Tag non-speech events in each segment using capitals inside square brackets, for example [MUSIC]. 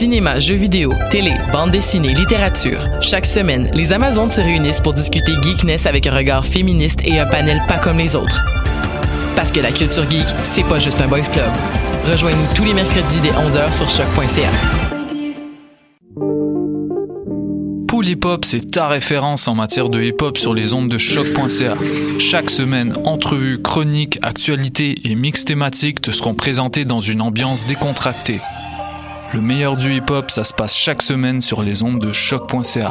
Cinéma, jeux vidéo, télé, bande dessinée, littérature. Chaque semaine, les Amazones se réunissent pour discuter geekness avec un regard féministe et un panel pas comme les autres. Parce que la culture geek, c'est pas juste un boys club. Rejoignez-nous tous les mercredis dès 11h sur choc.ca. Pool Hip Hop, c'est ta référence en matière de hip hop sur les ondes de choc.ca. Chaque semaine, entrevues, chroniques, actualités et mix thématiques te seront présentés dans une ambiance décontractée. Le meilleur du hip hop, ça se passe chaque semaine sur les ondes de choc.ca.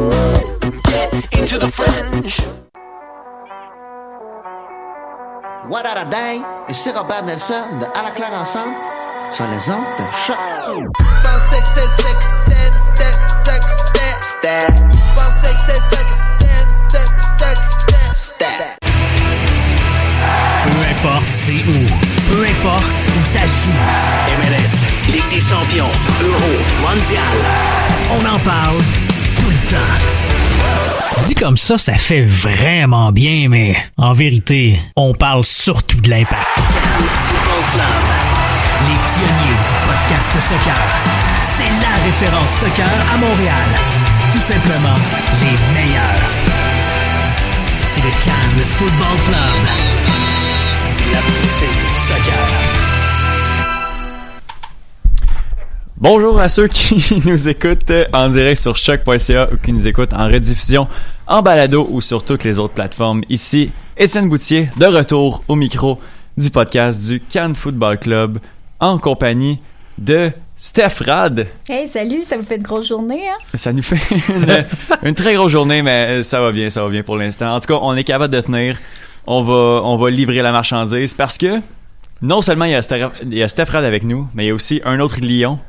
What a day? Et c'est Robert Nelson de À la claire ensemble sur les ondes de choc. Peu importe c'est où, peu importe où ça se joue. MLS, Ligue des champions, Euro, Mondial. On en parle tout le temps. Dit comme ça, ça fait vraiment bien, mais en vérité, on parle surtout de l'impact. Football Club, les pionniers du podcast soccer. C'est la référence soccer à Montréal. Tout simplement, les meilleurs. C'est le Cannes Football Club. La poutine du soccer. Bonjour à ceux qui [LAUGHS] nous écoutent en direct sur choc.ca ou qui nous écoutent en rediffusion, en balado ou sur toutes les autres plateformes. Ici, Étienne Boutier, de retour au micro du podcast du Cannes Football Club en compagnie de Steph Rad. Hey, salut, ça vous fait une grosse journée, hein? Ça nous fait une, [LAUGHS] une très grosse journée, mais ça va bien, ça va bien pour l'instant. En tout cas, on est capable de tenir. On va, on va livrer la marchandise parce que non seulement il y a Steph, il y a Steph Rad avec nous, mais il y a aussi un autre lion.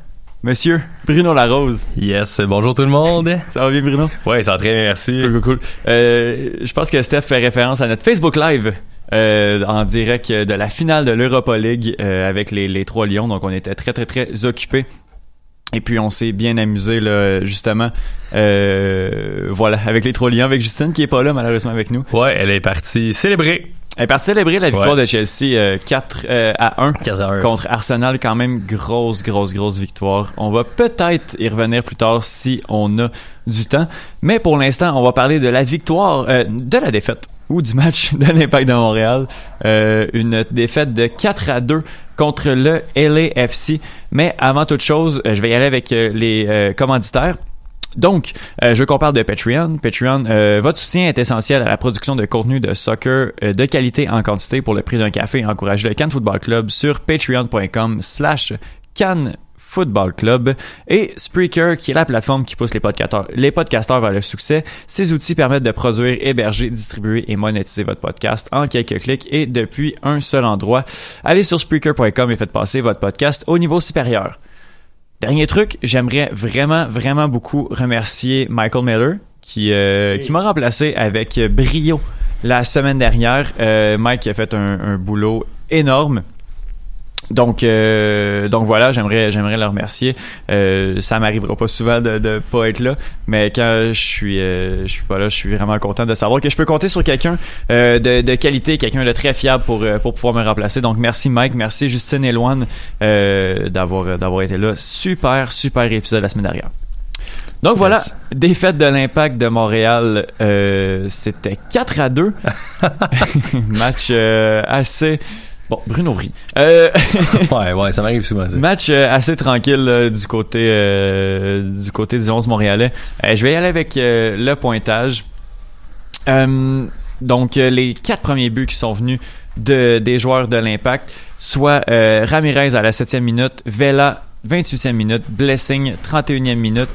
Monsieur? Bruno Larose. Yes, bonjour tout le monde. [LAUGHS] Ça va bien, Bruno? Oui, ça va très bien, merci. Cool, cool, cool. Euh, je pense que Steph fait référence à notre Facebook Live euh, en direct de la finale de l'Europa League euh, avec les, les trois Lions. Donc, on était très, très, très occupés. Et puis, on s'est bien amusé, là, justement. Euh, voilà, avec les trois Lions, avec Justine, qui est pas là, malheureusement, avec nous. Ouais, elle est partie célébrer. Elle est partie célébrer la victoire Ouais. de Chelsea euh, 4 euh, à 1 4 à 1. contre Arsenal. Quand même, grosse, grosse, grosse victoire. On va peut-être y revenir plus tard si on a du temps. Mais pour l'instant, on va parler de la victoire, euh, de la défaite ou du match [LAUGHS] de l'Impact de Montréal. Euh, une défaite de 4 à 2 contre le LAFC. Mais avant toute chose, euh, je vais y aller avec les commanditaires. Donc, euh, je veux qu'on de Patreon. Patreon, euh, votre soutien est essentiel à la production de contenu de soccer euh, de qualité en quantité pour le prix d'un café. Encouragez le Cannes Football Club sur patreon.com slash Cannes Football Club et Spreaker qui est la plateforme qui pousse les podcasteurs, les podcasteurs vers le succès. Ces outils permettent de produire, héberger, distribuer et monétiser votre podcast en quelques clics et depuis un seul endroit. Allez sur Spreaker.com et faites passer votre podcast au niveau supérieur. Dernier truc, j'aimerais vraiment, vraiment beaucoup remercier Michael Miller qui, euh, qui m'a remplacé avec brio la semaine dernière. Euh, Mike a fait un, un boulot énorme. Donc, euh, donc voilà, j'aimerais, j'aimerais le remercier. Euh, ça m'arrivera pas souvent de, de pas être là, mais quand je suis, euh, je suis pas là, je suis vraiment content de savoir que je peux compter sur quelqu'un euh, de, de qualité, quelqu'un de très fiable pour euh, pour pouvoir me remplacer. Donc merci Mike, merci Justine et Loane euh, d'avoir d'avoir été là. Super, super épisode la semaine dernière. Donc voilà, défaite de l'Impact de Montréal, euh, c'était 4 à 2. [LAUGHS] [LAUGHS] Match euh, assez... Bon, Bruno rit. Euh, [LAUGHS] ouais, ouais, ça m'arrive souvent. ça. match euh, assez tranquille euh, du côté du côté du 11 montréalais. Je vais y aller avec le pointage. Donc les quatre premiers buts qui sont venus de, des joueurs de l'Impact, soit Ramirez à la 7e minute, Vela 28e minute, Blessing 31e minute.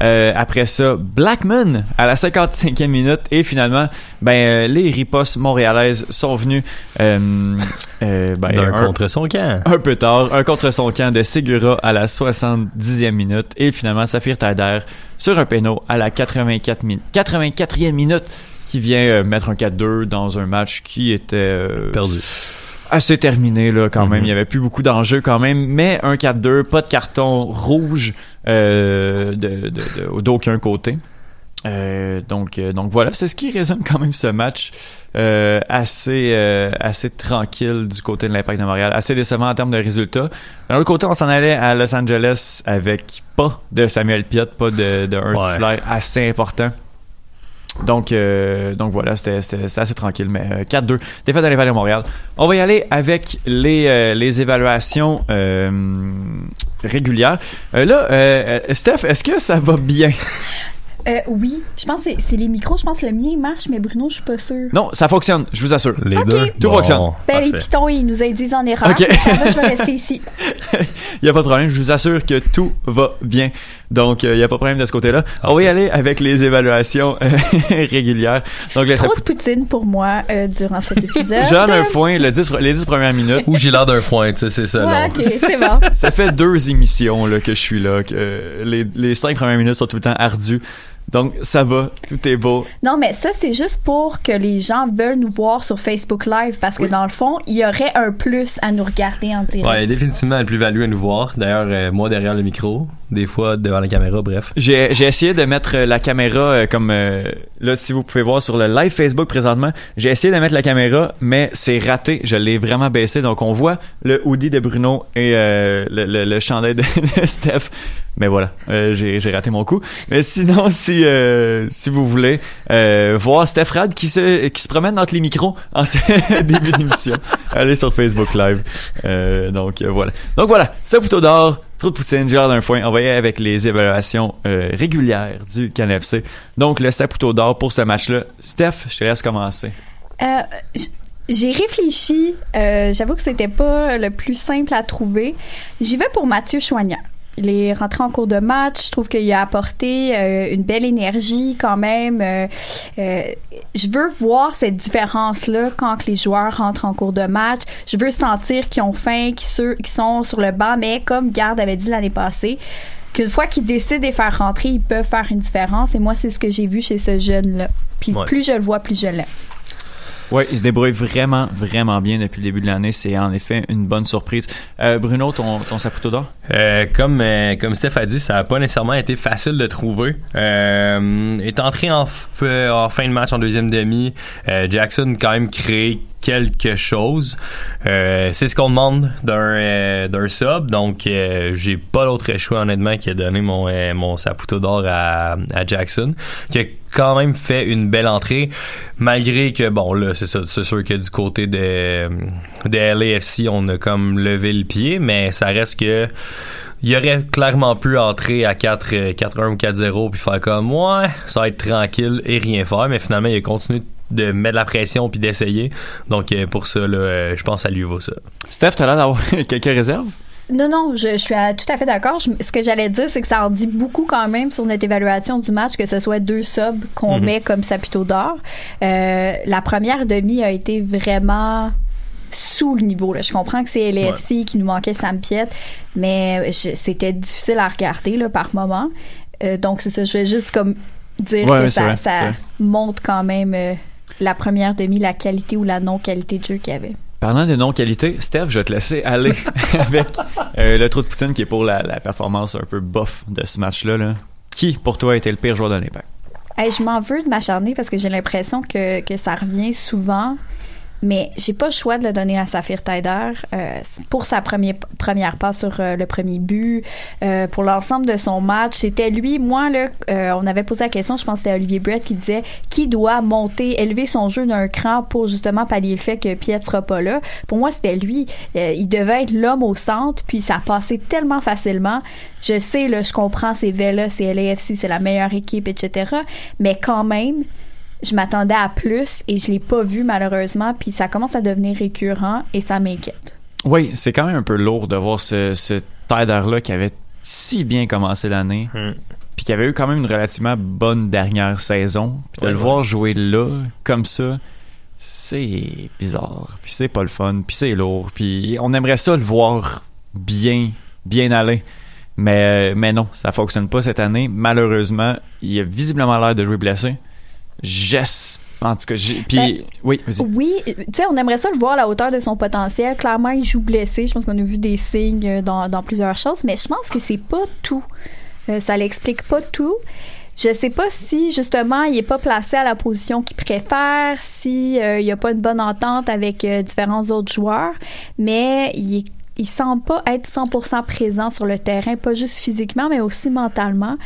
Euh, après ça, Blackman à la 55e minute et finalement, ben euh, les ripostes montréalaises sont venus euh, euh, ben, D'un un- contre son camp. un peu tard, un contre son camp de Segura à la 70e minute et finalement Saphir Taider sur un péno à la 84 min- 84e minute qui vient euh, mettre un 4-2 dans un match qui était euh, Perdu. Assez terminé là quand même. Mhm. Il y avait plus beaucoup d'enjeux quand même, mais un 4-2, pas de carton rouge euh, de, de- de- d'aucun côté. Euh, donc, euh, donc voilà, c'est ce qui résume quand même ce match euh, assez assez tranquille du côté de l'Impact de Montréal, assez décevant en termes de résultats. D'un autre côté, on s'en allait à Los Angeles avec pas de Samuel Piet, pas de, de un Ouais. assez important. Donc, euh, donc voilà, c'était, assez tranquille, mais euh, 4-2, défaite de l'Impact de Montréal. On va y aller avec les, euh, les évaluations euh, régulières. Euh, là, Steph, est-ce que ça va bien? [LAUGHS] Euh, oui, je pense que c'est- les micros. Je pense que le mien marche, mais Bruno, je suis pas sûre. Non, ça fonctionne, je vous assure. Les Ok. deux? Tout fonctionne. Ben, les pitons, ils nous induisent en erreur. Ok. Ça va, je vais rester ici. [LAUGHS] Il n'y a pas de problème, je vous assure que tout va bien. Donc, il n'y a pas de problème de ce côté-là. On va y aller avec les évaluations euh, [LAUGHS] régulières. Donc, là, ça Trop de poutine pour moi euh, durant cet épisode. Jeanne, un point, le 10 les 10 premières minutes. Ou j'ai l'air d'un foin, tu sais, c'est ça. Ouais, non. ok, c'est bon. Ça fait deux émissions là, que je suis là. Que euh, les, les cinq premières minutes sont tout le temps ardues. Donc, ça va, tout est beau. Non, mais ça, c'est juste pour que les gens veulent nous voir sur Facebook Live parce que dans le fond, il y aurait un plus à nous regarder en direct. Ouais, définitivement une plus-value à nous voir. D'ailleurs, euh, moi derrière le micro, des fois devant la caméra, bref. J'ai j'ai essayé de mettre euh, la caméra euh, comme euh, là si vous pouvez voir sur le live Facebook présentement, j'ai essayé de mettre la caméra mais c'est raté, je l'ai vraiment baissé donc on voit le hoodie de Bruno et euh, le, le, le chandail de, [LAUGHS] de Steph. Mais voilà, euh, j'ai raté mon coup. Mais sinon [LAUGHS] si euh, si vous voulez euh, voir Steph Rad qui se qui se promène entre les micros [LAUGHS] en ce début d'émission, allez sur Facebook Live. Donc voilà. Donc voilà, couteau d'or Trop de poutine, l'air d'un foin. Aller avec les évaluations régulières du CanFC. Donc, le Saputo d'or pour ce match-là. Steph, je te laisse commencer. J'ai réfléchi. J'avoue que c'était pas le plus simple à trouver. J'y vais pour Mathieu Choignard. Il est rentré en cours de match. Je trouve qu'il a apporté euh, une belle énergie quand même. Euh, euh, je veux voir cette différence-là quand que les joueurs rentrent en cours de match. Je veux sentir qu'ils ont faim, qu'ils sur- qu'ils sont sur le banc. Mais comme Garde avait dit l'année passée, qu'une fois qu'ils décident de les faire rentrer, ils peuvent faire une différence. Et moi, c'est ce que j'ai vu chez ce jeune-là. Puis Ouais. plus je le vois, plus je l'aime. Ouais, il se débrouille vraiment, vraiment bien depuis le début de l'année. C'est en effet une bonne surprise. Euh, Bruno, ton, ton Saputo d'or? Euh, comme euh, comme Steph a dit, ça a pas nécessairement été facile de trouver. Euh, est entré en, f- en fin de match en deuxième demi. Euh, Jackson quand même créé quelque chose. Euh, c'est ce qu'on demande d'un euh, sub. Donc euh, j'ai pas d'autre choix honnêtement que donner mon mon d'or à, à Jackson qui a quand même fait une belle entrée malgré que bon là c'est c'est sûr que du côté de de LAFC on a comme levé le pied mais ça reste que il aurait clairement pu entrer à 4 euh, 4-1 ou 4-0 puis faire comme ouais ça va être tranquille et rien faire mais finalement il a continué de mettre de la pression puis d'essayer donc euh, pour ça là euh, je pense que ça lui vaut ça Steph, t'as l'air d'avoir [LAUGHS] quelques réserves? Non, non, je, je suis à- tout à fait d'accord. Ce que j'allais dire, c'est que ça en dit beaucoup quand même sur notre évaluation du match, que ce soit deux subs qu'on Mhm. met comme Saputo d'or. Euh, la première demi a été vraiment sous le niveau. Là. Je comprends que c'est LFC qui nous manquait Sam Piet, mais c'était difficile à regarder là, par moment. Euh, donc, c'est ça. Je vais juste comme dire Ouais, que ça, vrai, ça montre quand même euh, la première demi, la qualité ou la non-qualité de jeu qu'il y avait. Parlant de non-qualité, Steph, je vais te laisser aller [LAUGHS] avec euh, le trou de poutine qui est pour la, la performance un peu bof de ce match-là. Là. Qui, pour toi, a été le pire joueur de l'Impact? Hey, je m'en veux de m'acharner parce que j'ai l'impression que, que ça revient souvent. Mais j'ai pas le choix de le donner à Saphir Taider euh, pour sa première première passe sur euh, le premier but, euh, pour l'ensemble de son match. C'était lui. Moi, là, euh, on avait posé la question, je pense que c'était Olivier Brett qui disait qui doit monter, élever son jeu d'un cran pour justement pallier le fait que Piet sera pas là. Pour moi, c'était lui. Il devait être l'homme au centre, puis ça passait tellement facilement. Je sais, je comprends, c'est Vela, c'est LAFC, c'est la meilleure équipe, etc. Mais quand même, je m'attendais à plus et je l'ai pas vu malheureusement puis ça commence à devenir récurrent et ça m'inquiète. Oui, c'est quand même un peu lourd de voir ce, ce Taider-là qui avait si bien commencé l'année, puis qui avait eu quand même une relativement bonne dernière saison. Puis de Ouais, le ouais. voir jouer là, comme ça, c'est bizarre. Puis c'est pas le fun, puis c'est lourd. Puis on aimerait ça le voir bien, bien aller. Mais, mais non, ça fonctionne pas cette année. Malheureusement, il a visiblement l'air de jouer blessé. J'espère. En tout cas. Puis, oui, vas-y. Oui, euh, tu sais, on aimerait ça le voir à la hauteur de son potentiel. Clairement, il joue blessé. Je pense qu'on a vu des signes euh, dans, dans plusieurs choses, mais je pense que c'est pas tout. Euh, ça l'explique pas tout. Je sais pas si justement il est pas placé à la position qu'il préfère, si euh, il y a pas une bonne entente avec euh, différents autres joueurs, mais il est il semble pas être 100% présent sur le terrain, pas juste physiquement, mais aussi mentalement.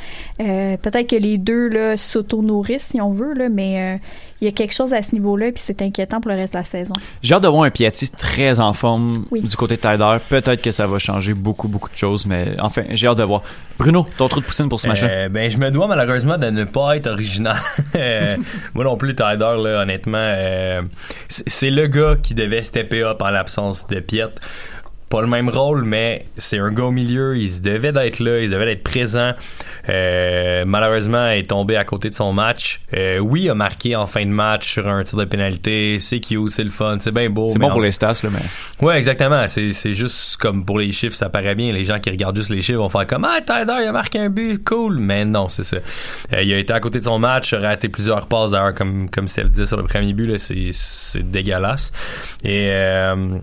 Euh, Peut-être que les deux là s'auto-nourrissent, si on veut, là, mais euh, il y a quelque chose à ce niveau-là, puis c'est inquiétant pour le reste de la saison. J'ai hâte de voir un Piatti très en forme Oui. du côté de Tyler. Peut-être que ça va changer beaucoup, beaucoup de choses, mais enfin, j'ai hâte de voir. Bruno, ton trou de poutine pour ce match-là? Euh, ben, je me dois malheureusement de ne pas être original. [LAUGHS] Euh, Moi non plus, Tyler, là, honnêtement, euh, c'est c'est le gars qui devait stepper up en l'absence de Piet. Pas le même rôle, mais c'est un gars au milieu. Il se devait d'être là, il devait être présent. Euh, malheureusement, il est tombé à côté de son match. Euh, oui, il a marqué en fin de match sur un tir de pénalité. C'est cute, c'est le fun, c'est bien beau. C'est bon pour les stats, là, mais. Ouais, exactement. C'est, c'est juste comme pour les chiffres, ça paraît bien. Les gens qui regardent juste les chiffres vont faire comme Ah, Tyler, il a marqué un but, cool. Mais non, c'est ça. Euh, il a été à côté de son match, a raté plusieurs passes d'ailleurs, comme, comme Steph disait sur le premier but, là, c'est, c'est dégueulasse. Et euh,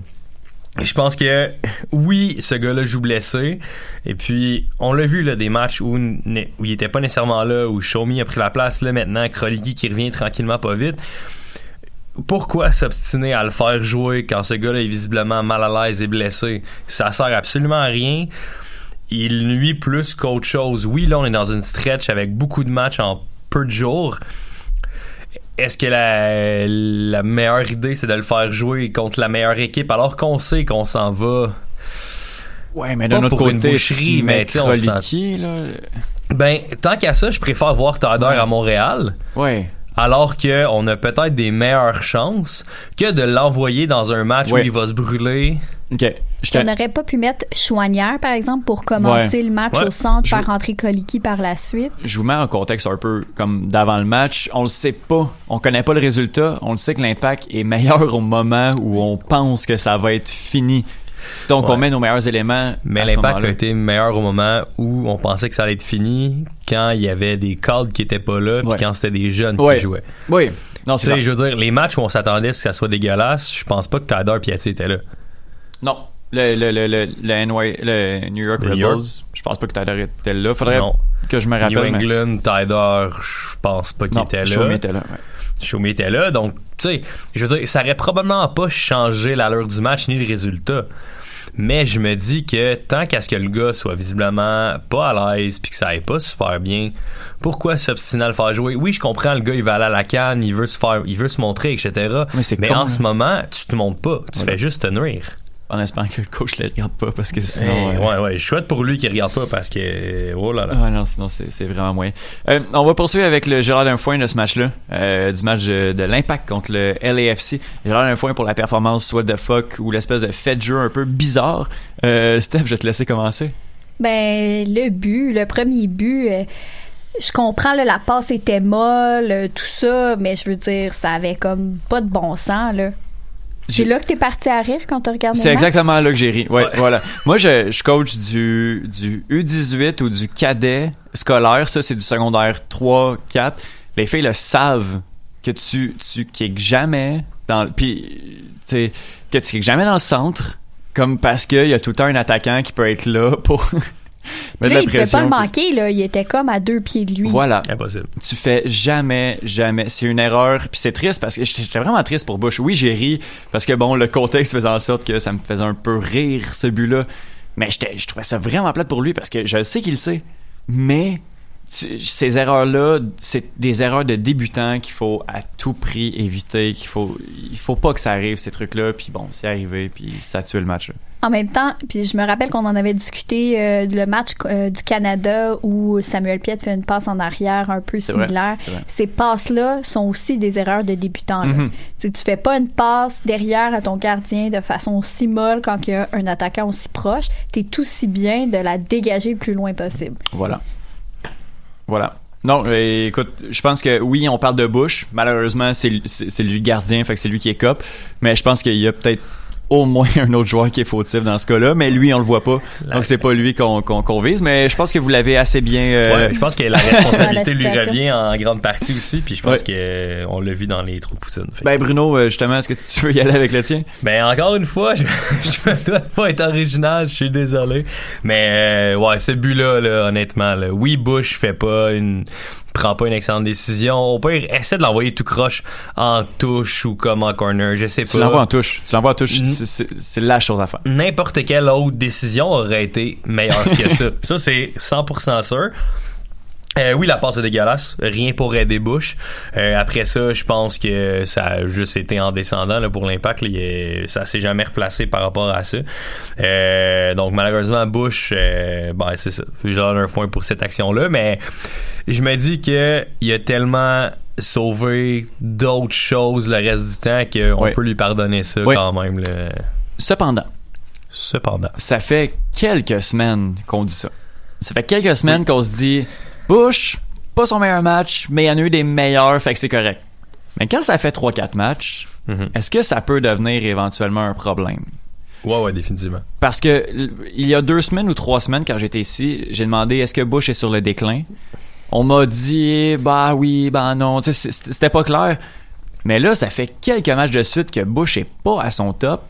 je pense que oui, ce gars-là joue blessé. Et puis, on l'a vu là, des matchs où, il était pas nécessairement là, où Shomi a pris la place là maintenant, Kroligi qui revient tranquillement pas vite pourquoi s'obstiner à le faire jouer quand ce gars-là est visiblement mal à l'aise et blessé? Ça sert absolument à rien. Il nuit plus qu'autre chose. Oui, là, on est dans une stretch avec beaucoup de matchs en peu de jours. Est-ce que la, la meilleure idée, c'est de le faire jouer contre la meilleure équipe alors qu'on sait qu'on s'en va? Ouais, mais d'un autre pour une côté, boucherie, mais mets tu sais, on s'en- Kroliki, là. Ben, tant qu'à ça, je préfère voir Tader à Montréal. Ouais. Alors que on a peut-être des meilleures chances que de l'envoyer dans un match Ouais. où il va se brûler. OK. Je On n'aurait pas pu mettre Chouanière, par exemple, pour commencer Ouais. le match Ouais. au centre, faire rentrer Koliki par la suite? je vous mets en contexte un peu comme d'avant le match. On le sait pas. On connaît pas le résultat. On le sait que l'impact est meilleur au moment où on pense que ça va être fini. Donc, on met nos meilleurs éléments. Mais l'impact a été meilleur au moment où on pensait que ça allait être fini, quand il y avait des cadres qui étaient pas là, puis Ouais. quand c'était des jeunes Ouais. qui jouaient. Oui. Non, Tu sais, je veux dire, les matchs où on s'attendait à ce que ça soit dégueulasse, je pense pas que Tyler Piatti était là. Non. Le, le, le, le, le NY le New York Rebels, New York? je pense pas que Tyler était là. Faudrait Non. que je me New rappelle. mais- England, Tyler, je pense pas qu'il était là. Shomi était là. ouais. Était là, donc, tu sais, je veux dire, ça aurait probablement pas changé l'allure du match ni le résultat. Mais je me dis que tant qu'à ce que le gars soit visiblement pas à l'aise puis que ça aille pas super bien, pourquoi s'obstiner à le faire jouer? Oui, je comprends, le gars, il va aller à la canne, il veut se faire, il veut se montrer, etc. Mais Mais en hein. ce moment, tu te montres pas. Tu Voilà. fais juste te nuire. En espérant que le coach le regarde pas parce que sinon. Eh, euh, Ouais, ouais, je souhaite pour lui qu'il regarde pas parce que, oh là là. Ah non, sinon c'est c'est vraiment moyen. Euh, on va poursuivre avec le Gérard Dunfoy de ce match-là, euh, du match de, de l'Impact contre le LAFC. Gérard Dunfoy pour la performance soit de fuck ou l'espèce de fait de jeu un peu bizarre. Euh, Steph, je vais te laisser commencer. Ben, le but, le premier but, euh, je comprends, là, la passe était molle, tout ça, mais je veux dire, ça avait comme pas de bon sens, là. C'est J'ai- là que t'es parti à rire quand t'as regardé C'est exactement là que j'ai ri. Ouais, voilà. Moi, je, je coach du, du U18 ou du cadet scolaire. Ça, c'est du secondaire 3, 4. Les filles le savent que tu, tu kicks jamais Dans, puis, tu que tu cliques jamais dans le centre, comme parce qu'il y a tout le temps un attaquant qui peut être là pour mettre Là, il pouvait pas le manquer, là. Il était comme à deux pieds de lui. Voilà. Impossible. Tu fais jamais, jamais. C'est une erreur. Puis c'est triste parce que j'étais vraiment triste pour Bush. Oui, j'ai ri parce que bon, le contexte faisait en sorte que ça me faisait un peu rire ce but-là. Mais je trouvais ça vraiment plate pour lui parce que je sais qu'il le sait. Mais tu- ces erreurs-là, c'est des erreurs de débutants qu'il faut à tout prix éviter. Qu'il faut, il faut pas que ça arrive ces trucs-là. Puis bon, c'est arrivé. Puis ça a tué le match. là. En même temps, puis je me rappelle qu'on en avait discuté euh, le match euh, du Canada où Samuel Piet fait une passe en arrière un peu similaire. vrai. Ces passes-là sont aussi des erreurs de débutants. Mhm. Tu Tu fais pas une passe derrière à ton gardien de façon si molle quand il y a un attaquant aussi proche. T'es tout si bien de la dégager le plus loin possible. Voilà. Voilà. Non, euh, écoute, je pense que oui, on parle de Bush. Malheureusement, c'est lui le gardien, fait que c'est lui qui est cop. Mais je pense qu'il y a peut-être au moins un autre joueur qui est fautif dans ce cas-là, mais lui, on le voit pas. Donc c'est pas lui qu'on qu'on qu'on vise. Mais je pense que vous l'avez assez bien. euh, Ouais, je pense que la responsabilité [LAUGHS] lui revient en grande partie aussi, puis je pense Ouais. que euh, on l'a vu dans les trous de. Fait. Ben Bruno, euh, justement, est-ce que tu veux y aller avec le tien? Ben encore une fois, [LAUGHS] je, je me dois pas être original, je suis désolé. Mais euh, ouais, ce but-là, là, honnêtement, là, oui, Bush fait pas une prend pas une excellente décision. Au pire, essaie de l'envoyer tout croche en touche ou comme en corner, je sais Tu pas. l'envoies en touche. Tu l'envoies en touche. C'est la chose à faire. N'importe quelle autre décision aurait été meilleure que ça. [LAUGHS] Ça, c'est 100% sûr. Euh, oui, la passe est dégueulasse. Rien pour aider Bush. Euh, après ça, je pense que ça a juste été en descendant là, pour l'impact. Ça s'est jamais replacé par rapport à ça. Euh, donc malheureusement, Bush, euh, ben c'est ça. Donne un point pour cette action-là. Mais je me dis que il a tellement sauvé d'autres choses le reste du temps qu'on peut lui pardonner ça quand même. là. Cependant, Cependant. ça fait quelques semaines qu'on dit ça. Ça fait quelques semaines qu'on se dit Bush, pas son meilleur match, mais il y en a eu des meilleurs, fait que c'est correct. Mais quand ça fait 3-4 matchs, Mhm. est-ce que ça peut devenir éventuellement un problème? Ouais, ouais, définitivement. Parce que il y a deux semaines ou trois semaines, quand j'étais ici, j'ai demandé est-ce que Bush est sur le déclin? On m'a dit bah oui, bah non, tu sais, c- c'était pas clair. Mais là, ça fait quelques matchs de suite que Bush est pas à son top.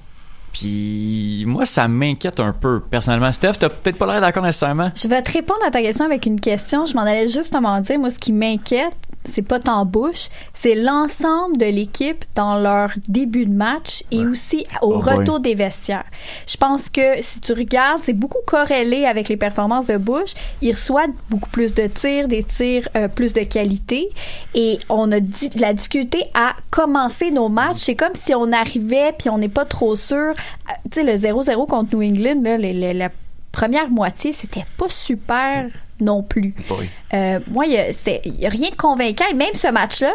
Puis moi, ça m'inquiète un peu, personnellement. Steph, t'as peut-être pas l'air d'accord nécessairement. Je vais te répondre à ta question avec une question. Je m'en allais justement dire, moi, ce qui m'inquiète, c'est pas tant Bush, c'est l'ensemble de l'équipe dans leur début de match et aussi au Oh, retour des vestiaires. Je pense que si tu regardes, c'est beaucoup corrélé avec les performances de Bush. Il reçoit beaucoup plus de tirs, des tirs euh, plus de qualité et on a dit la difficulté à commencer nos matchs. C'est comme si on arrivait puis on n'est pas trop sûr. Euh, Tu sais, le 0-0 contre New England, là, les- les- la première moitié, c'était pas super non plus. Oui. Euh, moi, il y a, rien de convaincant. Et même ce match-là,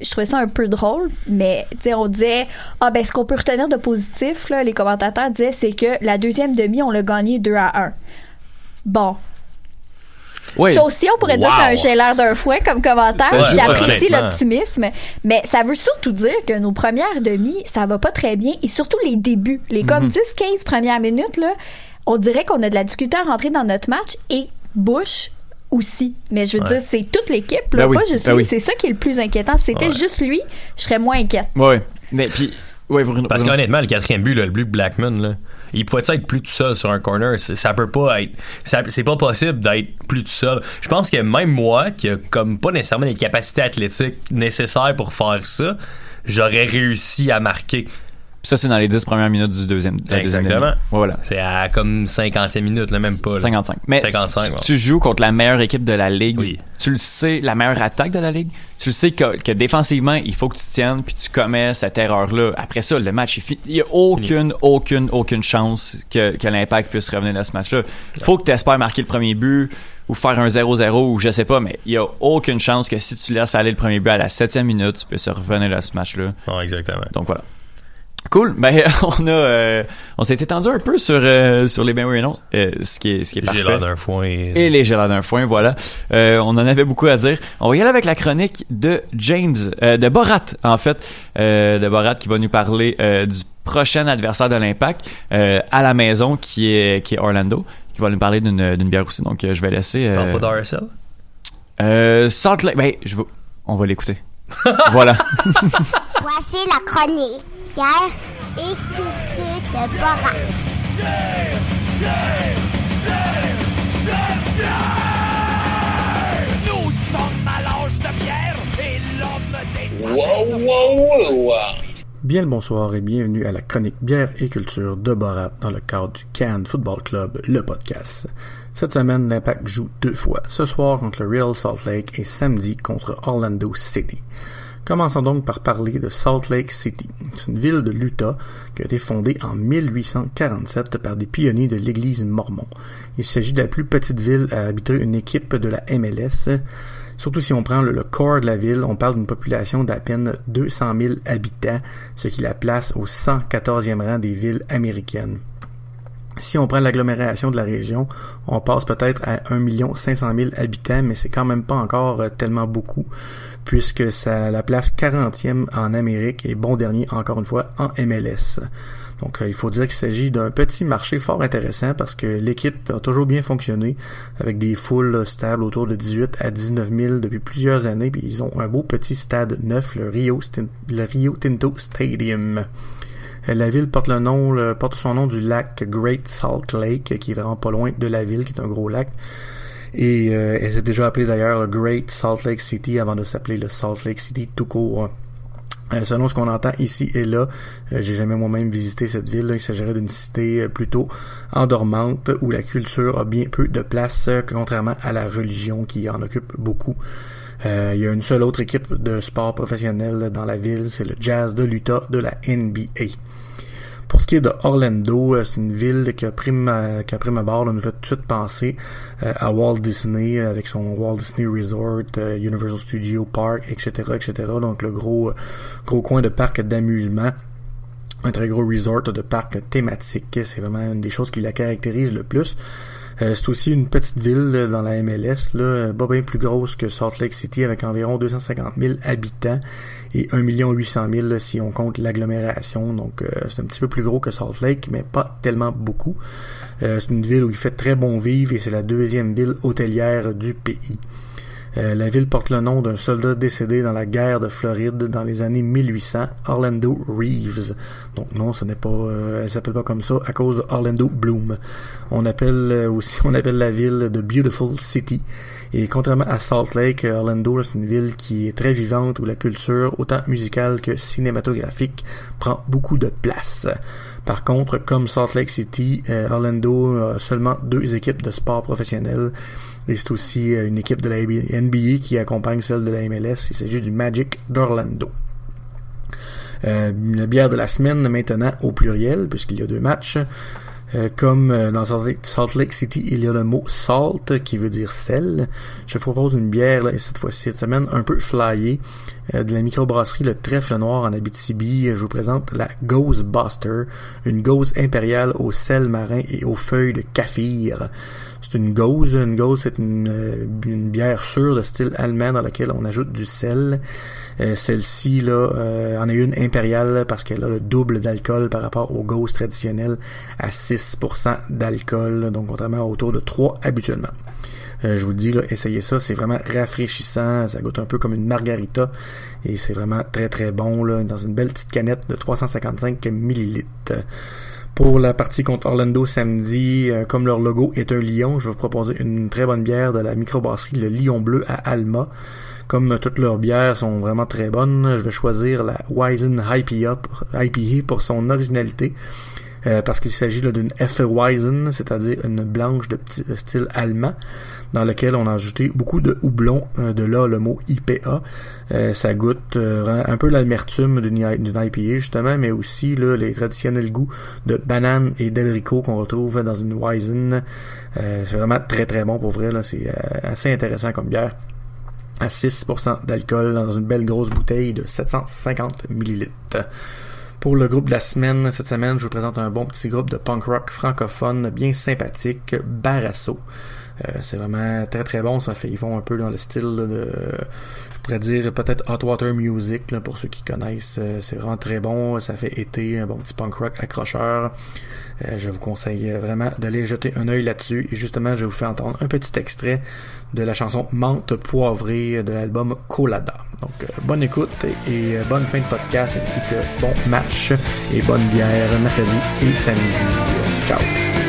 je trouvais ça un peu drôle, mais on disait Ah, ben, ce qu'on peut retenir de positif, là, les commentateurs disaient, c'est que la deuxième demi, on l'a gagné 2 à 1. Bon. Oui. Ça aussi, on pourrait dire que c'est un l'air d'un fouet comme commentaire. J'apprécie l'optimisme, mais ça veut surtout dire que nos premières demi, ça va pas très bien et surtout les débuts. Les Mhm. comme 10-15 premières minutes, là, on dirait qu'on a de la difficulté à rentrer dans notre match et Bush aussi. Mais je veux Ouais. dire, c'est toute l'équipe, là, Ben oui, pas juste ben lui. oui. C'est ça qui est le plus inquiétant. Si c'était Ouais. juste lui, je serais moins inquiète. Ouais. Mais puis, ouais, Bruno. Parce qu'honnêtement, le quatrième but, là, le but de Blackman, là, il pouvait être plus tout seul sur un corner? C'est- Ça peut pas être. ça- C'est pas possible d'être plus tout seul. Je pense que même moi, qui a comme pas nécessairement les capacités athlétiques nécessaires pour faire ça, j'aurais réussi à marquer. Ça, c'est dans les 10 premières minutes du deuxième. la Exactement. Voilà. C'est à comme 50e minute, là, même pas. là. 55. Mais 55, tu, ouais. tu joues contre la meilleure équipe de la ligue. Oui. Tu le sais, la meilleure attaque de la ligue. Tu le sais que, que défensivement, il faut que tu tiennes puis tu commets cette erreur-là. Après ça, le match est fini. Il y a aucune, aucune, aucune chance que, que l'impact puisse revenir dans ce match-là. Il faut que tu espères marquer le premier but ou faire un 0-0 ou je sais pas, mais il y a aucune chance que si tu laisses aller le premier but à la septième minute, tu puisses revenir dans ce match-là. Non, exactement. Donc voilà. Cool. Ben [LAUGHS] on a euh, on s'est étendu un peu sur euh, sur les ben oui et non, euh, ce qui est ce qui est J'ai parfait. l'air d'un foin. Et... Et les gelades d'un foin, voilà. Euh, on en avait beaucoup à dire. On va y aller avec la chronique de James, euh, de Borat, en fait, euh, de Borat qui va nous parler euh, du prochain adversaire de l'Impact euh, à la maison, qui est qui est Orlando, qui va nous parler d'une d'une bière aussi. Donc, euh, je vais laisser. Euh, Parle pas d'RSL? euh, Salt Lake. Ben, je vais, on va l'écouter. [LAUGHS] voilà. [LAUGHS] Voici la chronique Guerre et culture de Bora. Nous sommes à l'âge de pierre et l'homme des... Wow, wow, wow. Bien le bonsoir et bienvenue à la chronique bière et culture de Borat dans le cadre du Cannes Football Club, le podcast. Cette semaine, l'Impact joue deux fois, ce soir contre le Real Salt Lake et samedi contre Orlando City. Commençons donc par parler de Salt Lake City. C'est une ville de l'Utah qui a été fondée en 1847 par des pionniers de l'église mormon. Il s'agit de la plus petite ville à habiter une équipe de la MLS. Surtout si on prend le, corps de la ville, on parle d'une population d'à peine 200 000 habitants, ce qui la place au 114e rang des villes américaines. Si on prend l'agglomération de la région, on passe peut-être à 1 500 000 habitants, mais c'est quand même pas encore euh, tellement beaucoup, puisque ça la place 40e en Amérique et bon dernier encore une fois en MLS. Donc euh, il faut dire qu'il s'agit d'un petit marché fort intéressant parce que l'équipe a toujours bien fonctionné avec des foules stables autour de 18 à 19 000 depuis plusieurs années, puis ils ont un beau petit stade neuf, le Rio, le Rio Tinto Stadium. Euh, La ville porte le nom, porte son nom du lac Great Salt Lake, qui est vraiment pas loin de la ville, qui est un gros lac. Et euh, elle s'est déjà appelée d'ailleurs le Great Salt Lake City avant de s'appeler le Salt Lake City tout court. Euh, selon ce qu'on entend ici et là, euh, j'ai jamais moi-même visité cette ville. Il s'agirait d'une cité euh, plutôt endormante où la culture a bien peu de place, euh, contrairement à la religion qui en occupe beaucoup. Euh, il y a une seule autre équipe de sport professionnel dans la ville, c'est le Jazz de l'Utah de la NBA. Pour ce qui est de Orlando, euh, c'est une ville qui a pris ma, qui a pris ma barre, là, nous fait tout de suite penser euh, à Walt Disney euh, avec son Walt Disney Resort, Universal Studio Park, etc., etc. Donc le gros, gros coin de parc d'amusement un très gros resort de parc thématique. C'est vraiment une des choses qui la caractérise le plus. Euh, c'est aussi une petite ville dans la MLS, là, pas bien plus grosse que Salt Lake City avec environ 250 000 habitants et 1 800 000 là, si on compte l'agglomération. Donc euh, c'est un petit peu plus gros que Salt Lake, mais pas tellement beaucoup. Euh, c'est une ville où il fait très bon vivre et c'est la deuxième ville hôtelière du pays. Euh, la ville porte le nom d'un soldat décédé dans la guerre de Floride dans les années 1800, Orlando Reeves. Donc non, ce n'est pas, euh, elle s'appelle pas comme ça à cause de Orlando Bloom. On appelle euh, aussi, [LAUGHS] on appelle la ville de Beautiful City. Et contrairement à Salt Lake, Orlando, c'est une ville qui est très vivante où la culture, autant musicale que cinématographique, prend beaucoup de place. Par contre, comme Salt Lake City, euh, Orlando a seulement deux équipes de sport professionnels et c'est aussi euh, une équipe de la NBA qui accompagne celle de la MLS. Il s'agit du Magic d'Orlando. Euh, une bière de la semaine maintenant au pluriel, puisqu'il y a deux matchs. Euh, comme euh, dans Salt Lake, City, il y a le mot salt qui veut dire sel. Je vous propose une bière là, et cette fois-ci cette semaine un peu flyée euh, de la microbrasserie Le Trèfle Noir en Abitibi. Je vous présente la Ghostbuster, une gauze impériale au sel marin et aux feuilles de kaffir. C'est une gauze. Une gauze, c'est une, euh, une bière sûre de style allemand dans laquelle on ajoute du sel. Euh, Celle-ci là euh, en est une impériale parce qu'elle a le double d'alcool par rapport aux gauzes traditionnelles à 6% d'alcool, donc contrairement autour de 3 habituellement. Je vous le dis, là, essayez ça, c'est vraiment rafraîchissant, ça goûte un peu comme une margarita et c'est vraiment très très bon là, dans une belle petite canette de 355 millilitres. Pour la partie contre Orlando samedi, euh, comme leur logo est un lion, je vais vous proposer une très bonne bière de la microbrasserie Le Lion Bleu à Alma. Comme toutes leurs bières sont vraiment très bonnes, je vais choisir la Weizen IPA pour, son originalité. euh, parce qu'il s'agit d'une Weizen, c'est-à-dire une blanche de petit de style allemand, dans laquelle on a ajouté beaucoup de houblon, euh, de là le mot IPA. Euh, ça goûte euh, un peu l'amertume d'une IPA justement, mais aussi les traditionnels goûts de banane et d'abricot qu'on retrouve dans une Weizen. C'est vraiment très très bon pour vrai, c'est assez intéressant comme bière à 6% d'alcool dans une belle grosse bouteille de 750 millilitres. Pour le groupe de la semaine, cette semaine, je vous présente un bon petit groupe de punk rock francophone bien sympathique, Barasso. Euh, c'est vraiment très très bon. Ça fait, ils font un peu dans le style de, je pourrais dire peut-être Hot Water Music pour ceux qui connaissent. Euh, c'est vraiment très bon. Ça fait été un bon petit punk rock accrocheur. Euh, je vous conseille vraiment d'aller jeter un œil là-dessus. Et justement, je vous fais entendre un petit extrait de la chanson Menthe poivrée de l'album Colada. Donc, bonne écoute et, bonne fin de podcast ainsi que bon match et bonne bière mercredi et samedi. Ciao!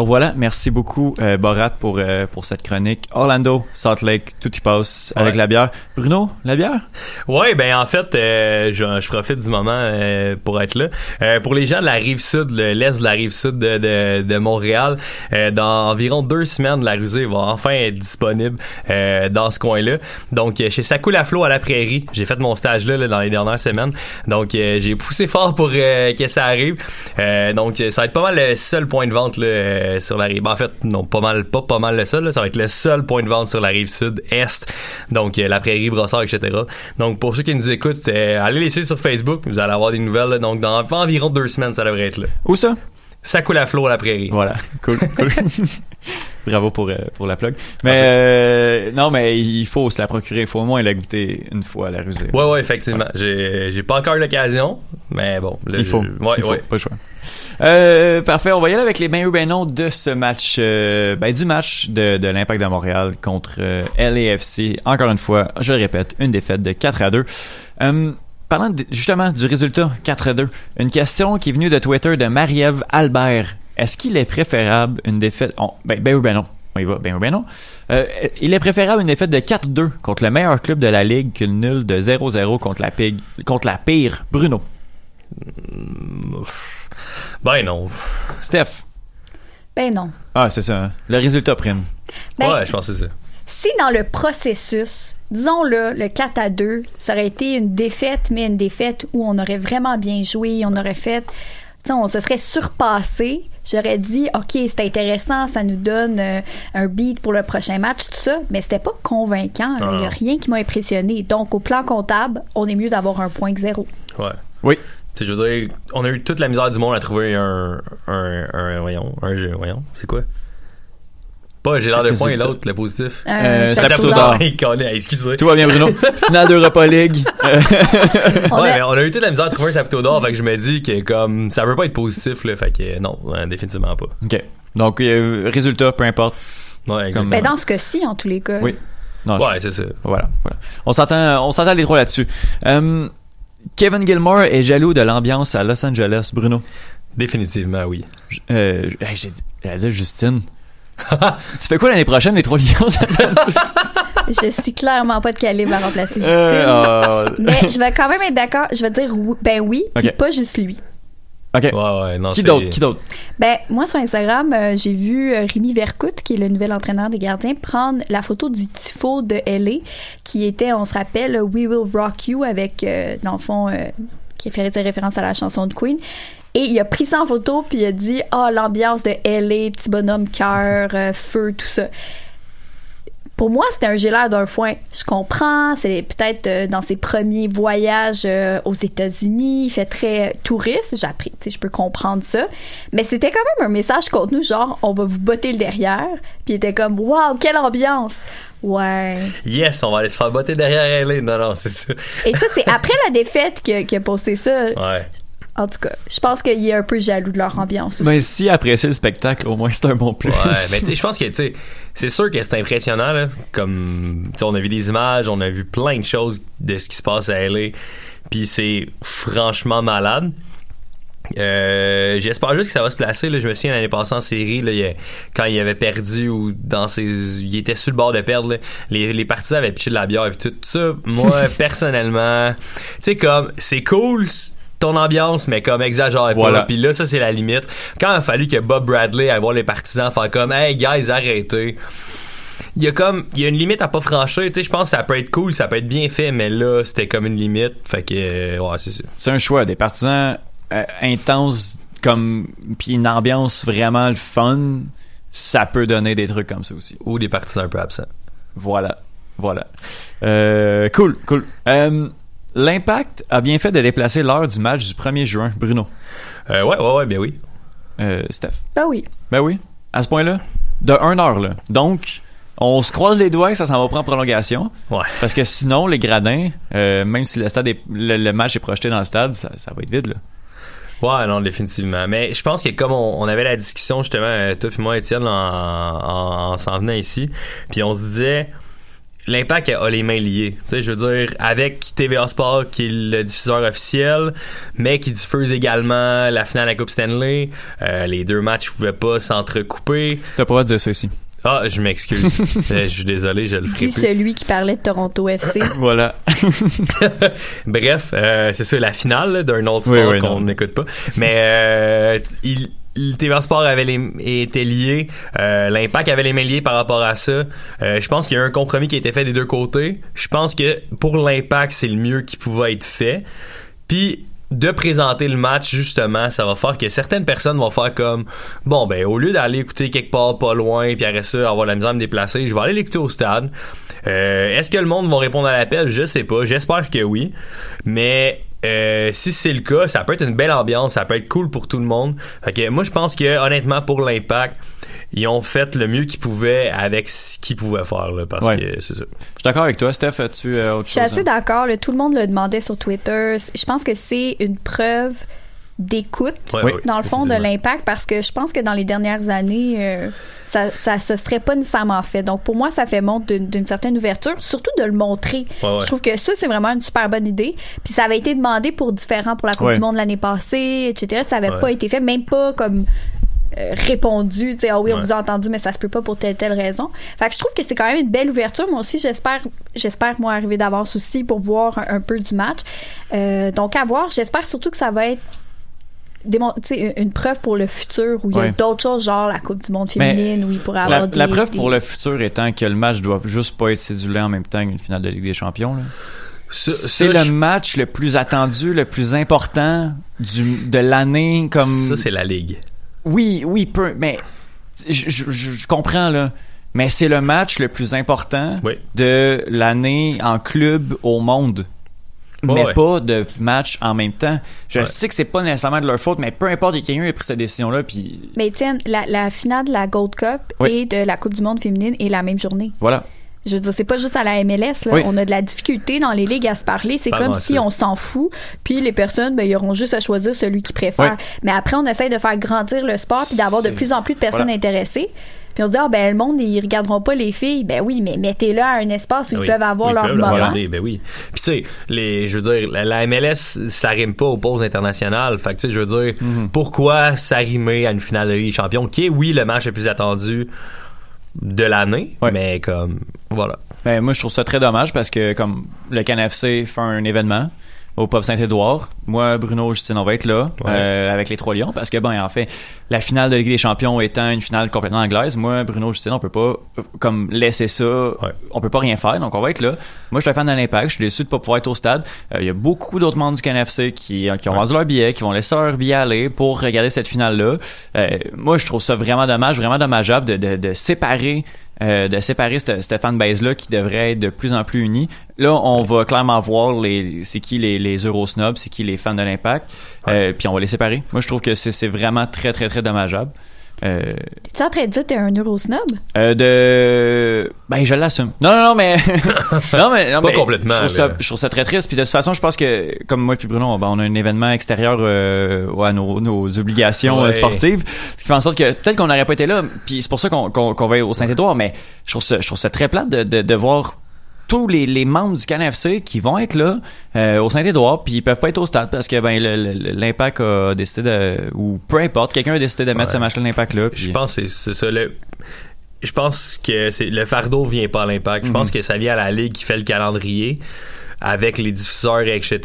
Alors voilà, merci beaucoup euh, Borat pour euh, pour cette chronique. Orlando, Salt Lake, tout y passe avec Ouais. la bière. Bruno, la bière? Ouais, ben en fait, euh, je, je profite du moment euh, pour être là. Euh, pour les gens de la rive sud, le- l'est de la rive sud de, de, de Montréal, euh, dans environ deux semaines, la rusée va enfin être disponible euh, dans ce coin-là. Donc, euh, chez Sacoule à Flot à la Prairie, j'ai fait mon stage là, là, dans les dernières semaines. Donc, euh, j'ai poussé fort pour euh, que ça arrive. Euh, donc, ça va être pas mal le seul point de vente là, euh, sur la rive. en fait, non, pas mal, pas pas mal le seul. là. ça va être le seul point de vente sur la rive sud est. Donc, euh, la Prairie, Brossard, etc. Donc, pour ceux qui nous écoutent, euh, allez les suivre sur Facebook. Vous allez avoir des nouvelles. là. Donc, dans environ deux semaines, ça devrait être là. Où ça? Ça coule à flot la Prairie. Voilà, cool, cool. [LAUGHS] Bravo pour, euh, pour la plug. Mais euh, non, mais il faut se la procurer. Il faut au moins la goûter une fois à la rusée. Ouais, ouais, effectivement. J'ai, j'ai pas encore eu l'occasion, mais bon. là, il faut. je- Ouais, il faut, ouais. Pas le choix. Euh, parfait. On va y aller avec les ben non de ce match, euh, ben, du match de, de l'Impact de Montréal contre euh, LAFC. Encore une fois, je le répète, une défaite de 4 à 2. Euh, parlant de- justement du résultat 4 à 2, une question qui est venue de Twitter de Marie-Ève Albert. Est-ce qu'il est préférable une défaite... on- ben, ben oui, ben non. On y va. Ben oui, ben non. Euh, il est préférable une défaite de 4-2 contre le meilleur club de la ligue qu'une nulle de 0-0 contre la, pig, contre la pire Bruno. Ben non. Steph. Ben non. Ah, c'est ça. hein. Le résultat prime. Ben- ouais, je pense que c'est ça. Si dans le processus, disons-le, le 4 à 2, ça aurait été une défaite, mais une défaite où on aurait vraiment bien joué, on aurait fait, on se serait surpassé, j'aurais dit, OK, c'est intéressant, ça nous donne euh, un beat pour le prochain match, tout ça, mais c'était pas convaincant. Il n'y a Ah. rien qui m'a impressionné. Donc, au plan comptable, on est mieux d'avoir un point que zéro. Ouais. Oui. Tu sais, je veux dire, on a eu toute la misère du monde à trouver un, un, un, voyons, un jeu, voyons, c'est quoi? Pas j'ai l'air de point et l'autre, le positif. Euh, Euh, Saputo d'or. excusez. Tout va bien, Bruno. [LAUGHS] Finale d'Europa League. [LAUGHS] On ouais, a- mais on a eu toute la misère à trouver un Saputo d'or, fait que je me dis que comme ça veut pas être positif, là, fait que non, euh, définitivement pas. OK. Donc, euh, résultat, peu importe. Ouais, exactement. Ben, dans ce cas-ci, en tous les cas. Oui. Non, je- Ouais, c'est ça. Voilà, voilà. On s'entend, on s'entend les trois là-dessus. Euh, Kevin Gilmore est jaloux de l'ambiance à Los Angeles, Bruno. Définitivement, oui. Euh, j'ai dit, j'allais dire Justine. [LAUGHS] tu fais quoi l'année prochaine, les trois lions? [LAUGHS] Je suis clairement pas de calibre à remplacer. Euh, ah, Mais je vais quand même être d'accord. Je vais dire oui- ben oui, puis pas juste lui. OK. Ouais, ouais, non, Qui c'est- d'autre? Qui d'autre? Ben, moi, sur Instagram, euh, j'ai vu euh, Rémi Vercoute, qui est le nouvel entraîneur des gardiens, prendre la photo du tifo de LA, qui était, on se rappelle, We Will Rock You, avec, euh, dans le fond, euh, qui fait référence à la chanson de Queen. Et il a pris ça en photo, puis il a dit « Ah, l'ambiance de LA, petit bonhomme cœur, euh, feu, tout ça. » Pour moi, c'était un gélard d'un foin. Je comprends, c'est peut-être euh, dans ses premiers voyages euh, aux États-Unis, il fait très touriste, j'ai appris, tu sais, je peux comprendre ça. Mais c'était quand même un message contre nous, genre, on va vous botter le derrière. Puis il était comme, waouh, quelle ambiance! Ouais. Yes, on va aller se faire botter derrière LA. Non, non, c'est ça. Et ça, c'est après la défaite qu'il a posté ça. Ouais. En tout cas, je pense qu'il est un peu jaloux de leur ambiance aussi. Ben, si apprécier le spectacle, au moins c'est un bon plus. Ouais, mais tu sais, je pense que, tu sais, c'est sûr que c'est impressionnant, là. Comme, tu sais, on a vu des images, on a vu plein de choses de ce qui se passe à LA. Puis c'est franchement malade. Euh, J'espère juste que ça va se placer. Là. Je me souviens l'année passée en série, là, il a- quand il avait perdu ou dans ses, il était sur le bord de perdre. là, les, les partisans avaient pitché de la bière et tout ça. Moi, [LAUGHS] personnellement, tu sais comme c'est cool ton ambiance, mais comme exagère Voilà. pas. Puis là, ça c'est la limite. Quand il a fallu que Bob Bradley aille voir les partisans faire comme, hey guys, arrêtez. Il y a comme, il y a une limite à pas franchir. Tu sais, je pense que ça peut être cool, ça peut être bien fait, mais là, c'était comme une limite. Fait que, euh, ouais, c'est ça. C'est un choix. Des partisans euh, intenses, comme, puis une ambiance vraiment le fun, ça peut donner des trucs comme ça aussi. Ou des partisans un peu absents. Voilà. Voilà. Euh, cool, cool. Euh, L'impact a bien fait de déplacer l'heure du match du 1er juin, Bruno. Euh, ouais, ouais, ouais, ben oui. Euh, Steph. Ben oui. Ben oui. À ce point-là. De 1 heure, là. Donc, on se croise les doigts que ça s'en va prendre prolongation. Ouais. Parce que sinon, les gradins, euh, même si le, stade est- le, le match est projeté dans le stade, ça, ça va être vide, là. Ouais, non, définitivement. Mais je pense que comme on, on avait la discussion justement, euh, toi et moi, Étienne, en, en, en s'en venant ici, puis on se disait, l'impact a les mains liées. Tu sais, je veux dire, avec TVA Sport qui est le diffuseur officiel, mais qui diffuse également la finale de la Coupe Stanley, euh, les deux matchs ne pouvaient pas s'entrecouper. T'as pas le droit de dire ça ici. Ah, je m'excuse. [LAUGHS] Euh, je suis désolé, je le ferai Dis plus. celui qui parlait de Toronto FC. [LAUGHS] Voilà. Bref, euh, c'est ça la finale d'un autre sport oui, qu'on n'écoute pas. Mais euh, il TVA Sport avait les, était lié, euh, l'impact avait les mains liées par rapport à ça. Euh, je pense qu'il y a un compromis qui a été fait des deux côtés. Je pense que pour l'impact, c'est le mieux qui pouvait être fait. Puis de présenter le match justement, ça va faire que certaines personnes vont faire comme bon ben au lieu d'aller écouter quelque part pas loin puis après ça avoir la misère à me déplacer, je vais aller l'écouter au stade. Euh, Est-ce que le monde va répondre à l'appel? Je sais pas. J'espère que oui. Mais euh, si c'est le cas, ça peut être une belle ambiance, ça peut être cool pour tout le monde. Fait que moi je pense que honnêtement pour l'impact, ils ont fait le mieux qu'ils pouvaient avec ce qu'ils pouvaient faire là, parce Ouais. que c'est ça. Je suis d'accord avec toi, Steph. As-tu euh, autre Je suis chose? assez d'accord. là, Tout le monde le demandait sur Twitter. Je pense que c'est une preuve d'écoute, Ouais, Oui. dans le fond, de l'impact, parce que je pense que dans les dernières années, euh, ça, ça se serait pas nécessairement fait. Donc, pour moi, ça fait montre d'une certaine ouverture, surtout de le montrer. Ouais, ouais. Je trouve que ça, c'est vraiment une super bonne idée. Puis ça avait été demandé pour différents pour la Coupe Ouais. du Monde l'année passée, etc. Ça avait Ouais. pas été fait, même pas comme euh, répondu, tu sais, ah oui, on Ouais. vous a entendu, mais ça se peut pas pour telle telle raison. Fait que je trouve que c'est quand même une belle ouverture. Moi aussi, j'espère, j'espère moi arriver d'avance aussi pour voir un, un peu du match. Euh, donc à voir. J'espère surtout que ça va être une une preuve pour le futur où il y a d'autres choses genre la Coupe du Monde Mais féminine où il pourrait avoir La, des, la preuve des- pour le futur étant que le match doit juste pas être cédulé en même temps qu'une finale de Ligue des Champions. là. C'est le je- match le plus attendu, le plus important du, de l'année. Comme Ça c'est la ligue. oui, oui, peu, mais je, je- je- je comprends là. Mais c'est le match le plus important Oui. de l'année en club au monde. Mais ouais. pas de match en même temps. Je Ouais. sais que c'est pas nécessairement de leur faute, mais peu importe, quelqu'un a pris cette décision-là, puis Mais tiens, la, la finale de la Gold Cup Oui. et de la Coupe du Monde féminine est la même journée. voilà. Je veux dire, c'est pas juste à la MLS. Là. Oui. On a de la difficulté dans les ligues à se parler. C'est comme si ça. on s'en fout. Puis les personnes, ben, ils auront juste à choisir celui qu'ils préfèrent. Oui. Mais après, on essaye de faire grandir le sport puis d'avoir de plus en plus de personnes Voilà. intéressées. Puis on se dit, ah, ben, le monde, ils regarderont pas les filles. Ben oui, mais mettez-le à un espace où Oui. ils peuvent avoir ils leur peuvent moment. regarder, ben oui. Puis tu sais, les, je veux dire, la, la MLS, ça rime pas aux pauses internationales. Fait que tu sais, je veux dire, Mhm. pourquoi ça rimer à une finale de Ligue des Champions, qui est oui le match le plus attendu de l'année, Ouais. mais comme voilà. Ben, moi, je trouve ça très dommage parce que, comme le CanFC fait un événement au Pop Saint-Édouard, moi, Bruno, Justine, on va être là Ouais. euh, avec les Trois Lions parce que, ben, en fait, la finale de Ligue des Champions étant une finale complètement anglaise, moi, Bruno, Justine, on peut pas, euh, comme, laisser ça. On peut pas rien faire, donc on va être là. Moi, je suis un fan de l'Impact, je suis déçu de pas pouvoir être au stade. Euh, Il y a beaucoup d'autres membres du CanFC qui, qui ont vendu leur billet, qui vont laisser leur billet aller pour regarder cette finale-là. Euh, moi, je trouve ça vraiment dommage, vraiment dommageable de, de, de séparer euh, de séparer cette, cette fanbase-là qui devrait être de plus en plus unie. Là, on va clairement voir les c'est qui les, les Eurosnobs, c'est qui les fans de l'Impact, euh, puis on va les séparer. Moi, je trouve que c'est c'est vraiment très, très, très dommageable. Euh, Tu es en train de dire que t'es un Eurosnob? euh, de ben je l'assume. Non non non mais [LAUGHS] non mais non, Pas mais complètement, je trouve ça je trouve ça très triste. Puis de toute façon je pense que comme moi puis Bruno ben, on a un événement extérieur euh, ouais, à nos, nos obligations Ouais. euh, sportives. Ce qui fait en sorte que peut-être qu'on n'aurait pas été là. Puis c'est pour ça qu'on qu'on qu'on va au Saint-Édouard mais je trouve ça je trouve ça très plate de, de, de voir tous les, les membres du CanFC qui vont être là euh, au Saint-Édouard, puis ils peuvent pas être au stade parce que ben l'Impact a décidé de ou peu importe, quelqu'un a décidé de mettre Ouais. ce match-là l'Impact là. Je pense que c'est- ça. Le, je pense que c'est le fardeau vient pas à l'impact. Je pense Mhm. que ça vient à la ligue qui fait le calendrier avec les diffuseurs et etc.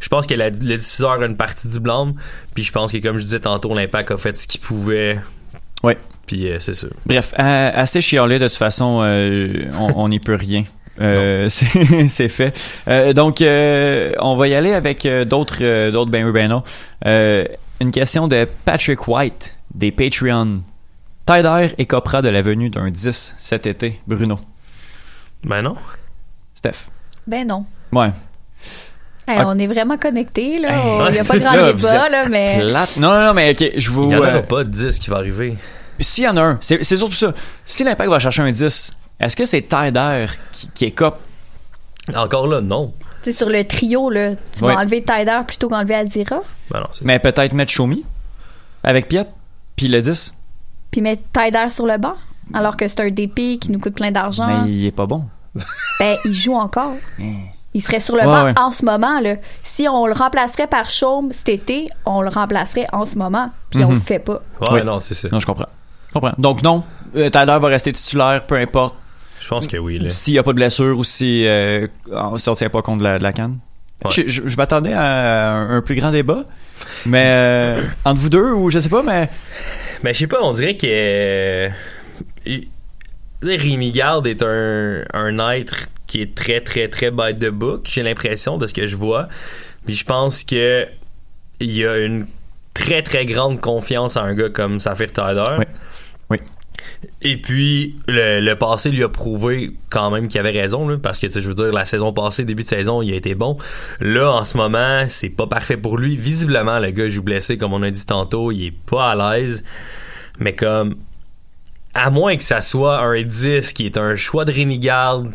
Je pense que la- le diffuseur a une partie du blâme. Puis je pense que comme je disais tantôt, l'impact a fait ce qu'il pouvait. Ouais. Puis euh, c'est sûr. Bref, euh, assez chialé de toute façon, euh, on n'y peut rien. Euh, [LAUGHS] c'est fait. Euh, donc, euh, on va y aller avec d'autres d'autres ben oui, ben non. Euh, une question de Patrick White des Patreon. Tyler écopera de la venue d'un 10 cet été, Bruno? Ben non. Steph? Ben non. Ouais. Hey, Ah. On est vraiment connectés, là. Hey, Il n'y a pas grand vous débat, là, mais. plate. Non, non, non, mais ok, je vous. Il y en euh, aura pas de 10 qui va arriver. S'il y en a un, c'est c'est surtout ça. Si l'Impact va chercher un 10, est-ce que c'est Tyler qui, qui écope? Encore là, non. Tu sais, sur le trio, là, tu Ouais. vas enlever Tyler plutôt qu'enlever Azira, Ben non, Mais peut-être mettre Shomi avec Piet, puis le 10. puis mettre Tyler sur le banc, alors que c'est un DP qui nous coûte plein d'argent. Mais il est pas bon. [LAUGHS] Ben, il joue encore. Il serait sur le Ouais, banc ouais. en ce moment, là. Si on le remplacerait par Chaume cet été, on le remplacerait en ce moment, puis on Mhm. le fait pas. Ouais, Oui. non, c'est ça. Non, je comprends. Je comprends. Donc non, euh, Tyler va rester titulaire, peu importe. Je pense que oui. S'il n'y a pas de blessure ou si, euh, on tient pas compte de la, de la canne. Ouais. Je, je- je m'attendais à un, un plus grand débat, mais euh, entre vous deux ou je sais pas, mais Ben, je sais pas, on dirait que. euh, Rémi Garde est un, un être qui est très, très, très by the book, j'ai l'impression de ce que je vois. Puis je pense que il y a une très, très grande confiance en un gars comme Safir Tyler. Oui. Et puis, le, le passé lui a prouvé quand même qu'il avait raison, parce que, je veux dire, la saison passée, début de saison, il a été bon. Là, en ce moment, c'est pas parfait pour lui. Visiblement, le gars joue blessé, comme on a dit tantôt, il est pas à l'aise. Mais comme, à moins que ça soit un 10 qui est un choix de Rémi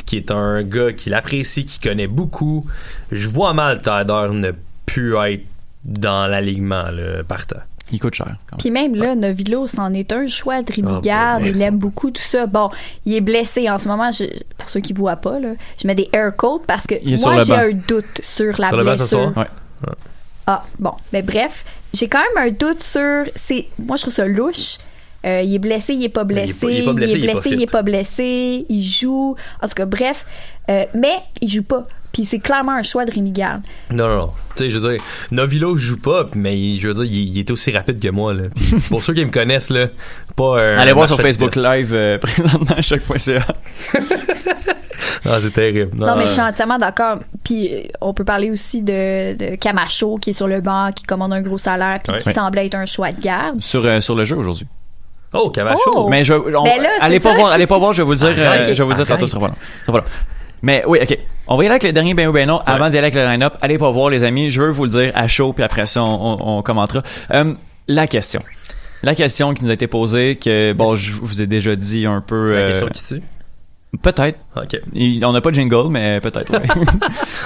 qui est un gars qui l'apprécie, qui connaît beaucoup, je vois mal Tyler ne plus être dans l'alignement, là, partant. Il coûte cher. quand même. Puis même là, Novilo, c'en est un choix de Ribigard. Ah, ben, il aime beaucoup tout ça. Bon, il est blessé en ce moment. je- pour ceux qui voient pas, là, je mets des air coats parce que moi, j'ai un doute sur la Sur le banc ce blessure. soir? Ouais. Ah, bon. Mais bref, j'ai quand même un doute sur. C'est, moi, je trouve ça louche. Euh, il est blessé, il est pas Mais il est blessé. il est pas blessé, il est pas il fit. est pas blessé. Il joue. En tout cas, bref. Euh, mais il joue pas. Puis c'est clairement un choix de Rémi Garde. Non, non, non. Tu sais, je veux dire, Novilo joue pas, mais il- je veux dire, il, il est aussi rapide que moi, là. Puis [LAUGHS] pour ceux qui me connaissent, là, pas un. Allez voir sur Facebook. Live euh, [LAUGHS] présentement à choc.ca. [LAUGHS] Non, c'est terrible. Non, mais je suis entièrement d'accord. Puis euh, on peut parler aussi de, de Camacho qui est sur le banc, qui commande un gros salaire, puis Ouais. qui Ouais. semblait être un choix de garde. sur, euh, sur le jeu aujourd'hui. Oh, Camacho. Oh! Mais je, on- Ben là, allez pas voir, allez pas voir, je vais vous le dire, Arrête. euh, je vais vous le dire tantôt, Arrête. Ce sera pas long. Mais oui, ok. On va y aller avec le dernier ben ou ben non. Avant d'y aller avec le line-up, allez pas voir les amis. Je veux vous le dire à chaud, puis après ça, on, on- on commentera. Euh, la question. La question qui nous a été posée, que bon, je vous ai déjà dit un peu. La euh, question qui tue? Peut-être. Ok. Il- on n'a pas de jingle, mais peut-être. ouais. [LAUGHS]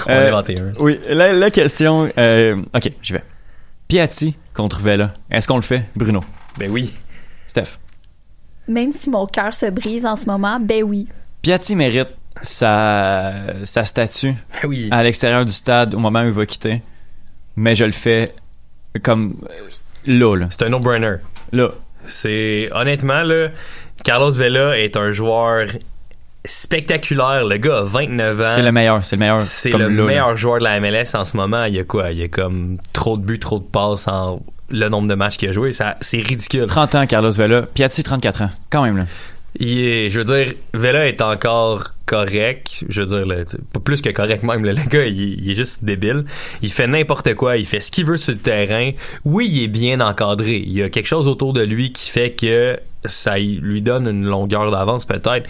On va Euh, inventer un. Oui, la, la question. euh, ok, j'y vais. Piatti contre Vela. Est-ce qu'on le fait, Bruno? Ben oui. Steph? Même si mon cœur se brise en ce moment, ben oui. Piatti mérite sa, sa statue Ben oui. à l'extérieur du stade au moment où il va quitter. Mais je le fais comme là, là. C'est un no-brainer. Là. C'est honnêtement là, Carlos Vela est un joueur spectaculaire. Le gars a 29 ans. C'est le meilleur, c'est le meilleur. C'est le là, là. meilleur joueur de la MLS en ce moment. Il y a quoi? Il y a comme trop de buts, trop de passes en le nombre de matchs qu'il a joué. Ça, c'est ridicule. 30 ans, Carlos Vela. Piatti, 34 ans. Quand même, là. Il est- je veux dire, Vela est encore correct. Je veux dire, pas plus que correct même. là. le gars, il, est- il est juste débile. Il fait n'importe quoi. Il fait ce qu'il veut sur le terrain. Oui, il est bien encadré. Il y a quelque chose autour de lui qui fait que ça lui donne une longueur d'avance peut-être.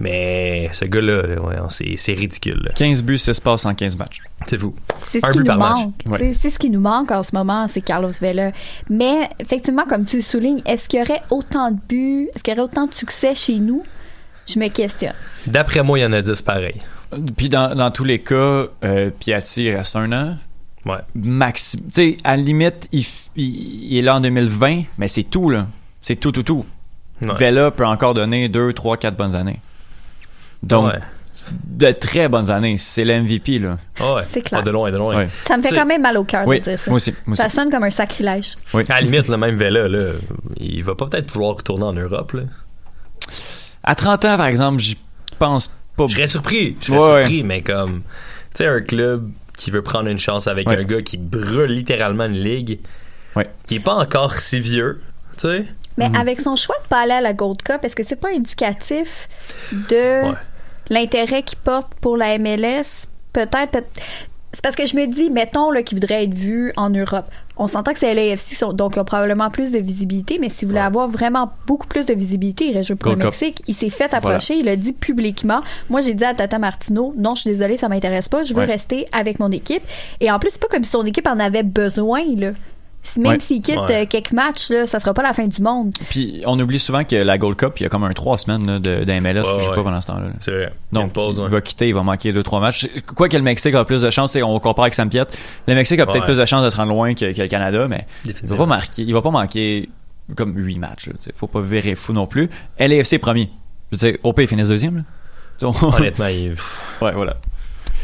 Mais ce gars-là, là, ouais, c'est, c'est ridicule. là. 15 buts, 6 passes en 15 matchs. C'est fou. C'est ce Un qui but nous par match. manque. Ouais. C'est ce qui nous manque en ce moment, c'est Carlos Vela. Mais effectivement, comme tu le soulignes, est-ce qu'il y aurait autant de buts, est-ce qu'il y aurait autant de succès chez nous? Je me questionne. D'après moi, il y en a 10 pareils. Puis dans, dans tous les cas, euh, Piatti reste un an. Ouais. Maxi. Tu sais, à la limite, il, il- il est là en 2020, mais c'est tout, là. C'est tout, tout, tout. Ouais. Vela peut encore donner 2, 3, 4 bonnes années. Donc, Ouais. de très bonnes années. C'est le MVP, là. Ah ouais. C'est clair. Ah, de loin, de loin. Ouais. Ça me fait quand même mal au cœur Oui, de dire ça. moi aussi, moi ça aussi. sonne comme un sacrilège. Oui. À la limite, le même Vela, là, il va pas peut-être vouloir retourner en Europe, là. À 30 ans, par exemple, j'y pense pas. Je serais surpris. Je serais Ouais, surpris, mais comme, tu sais, un club qui veut prendre une chance avec Ouais. un gars qui brûle littéralement une ligue, qui est pas encore si vieux, tu sais. Mais Mhm. avec son choix de pas aller à la Gold Cup, est-ce que c'est pas indicatif de Ouais. l'intérêt qu'il porte pour la MLS? Peut-être. peut- c'est parce que je me dis, mettons là, qu'il voudrait être vu en Europe. On s'entend que c'est LAFC, donc ils ont probablement plus de visibilité, mais s'il voulait avoir vraiment beaucoup plus de visibilité, il jouer pour Gold le Cup. Mexique. Il s'est fait approcher, il a dit publiquement. Moi, j'ai dit à Tata Martino, non, je suis désolée, ça m'intéresse pas, je veux Ouais. rester avec mon équipe. Et en plus, c'est pas comme si son équipe en avait besoin, là. Même Ouais. s'il quitte Ouais. euh, quelques matchs, là, ça sera pas la fin du monde. Puis on oublie souvent que la Gold Cup, il y a comme un trois semaines là, de, de MLS Ouais, qui joue ouais. pas pendant ce temps-là. là. C'est vrai. Donc, pause, il ouais. va quitter, il va manquer deux trois matchs. Quoi que le Mexique a plus de chance, tu sais, on compare avec Sampiet. Le Mexique a peut-être Ouais. plus de chance de se rendre loin que, que le Canada, mais il va pas marquer, il va pas manquer comme huit matchs. Là, tu sais. faut pas virer fou non plus. LAFC premier. Je veux dire, au pays, ils finissent deuxième. Là. Donc- Honnêtement, il... ouais, voilà.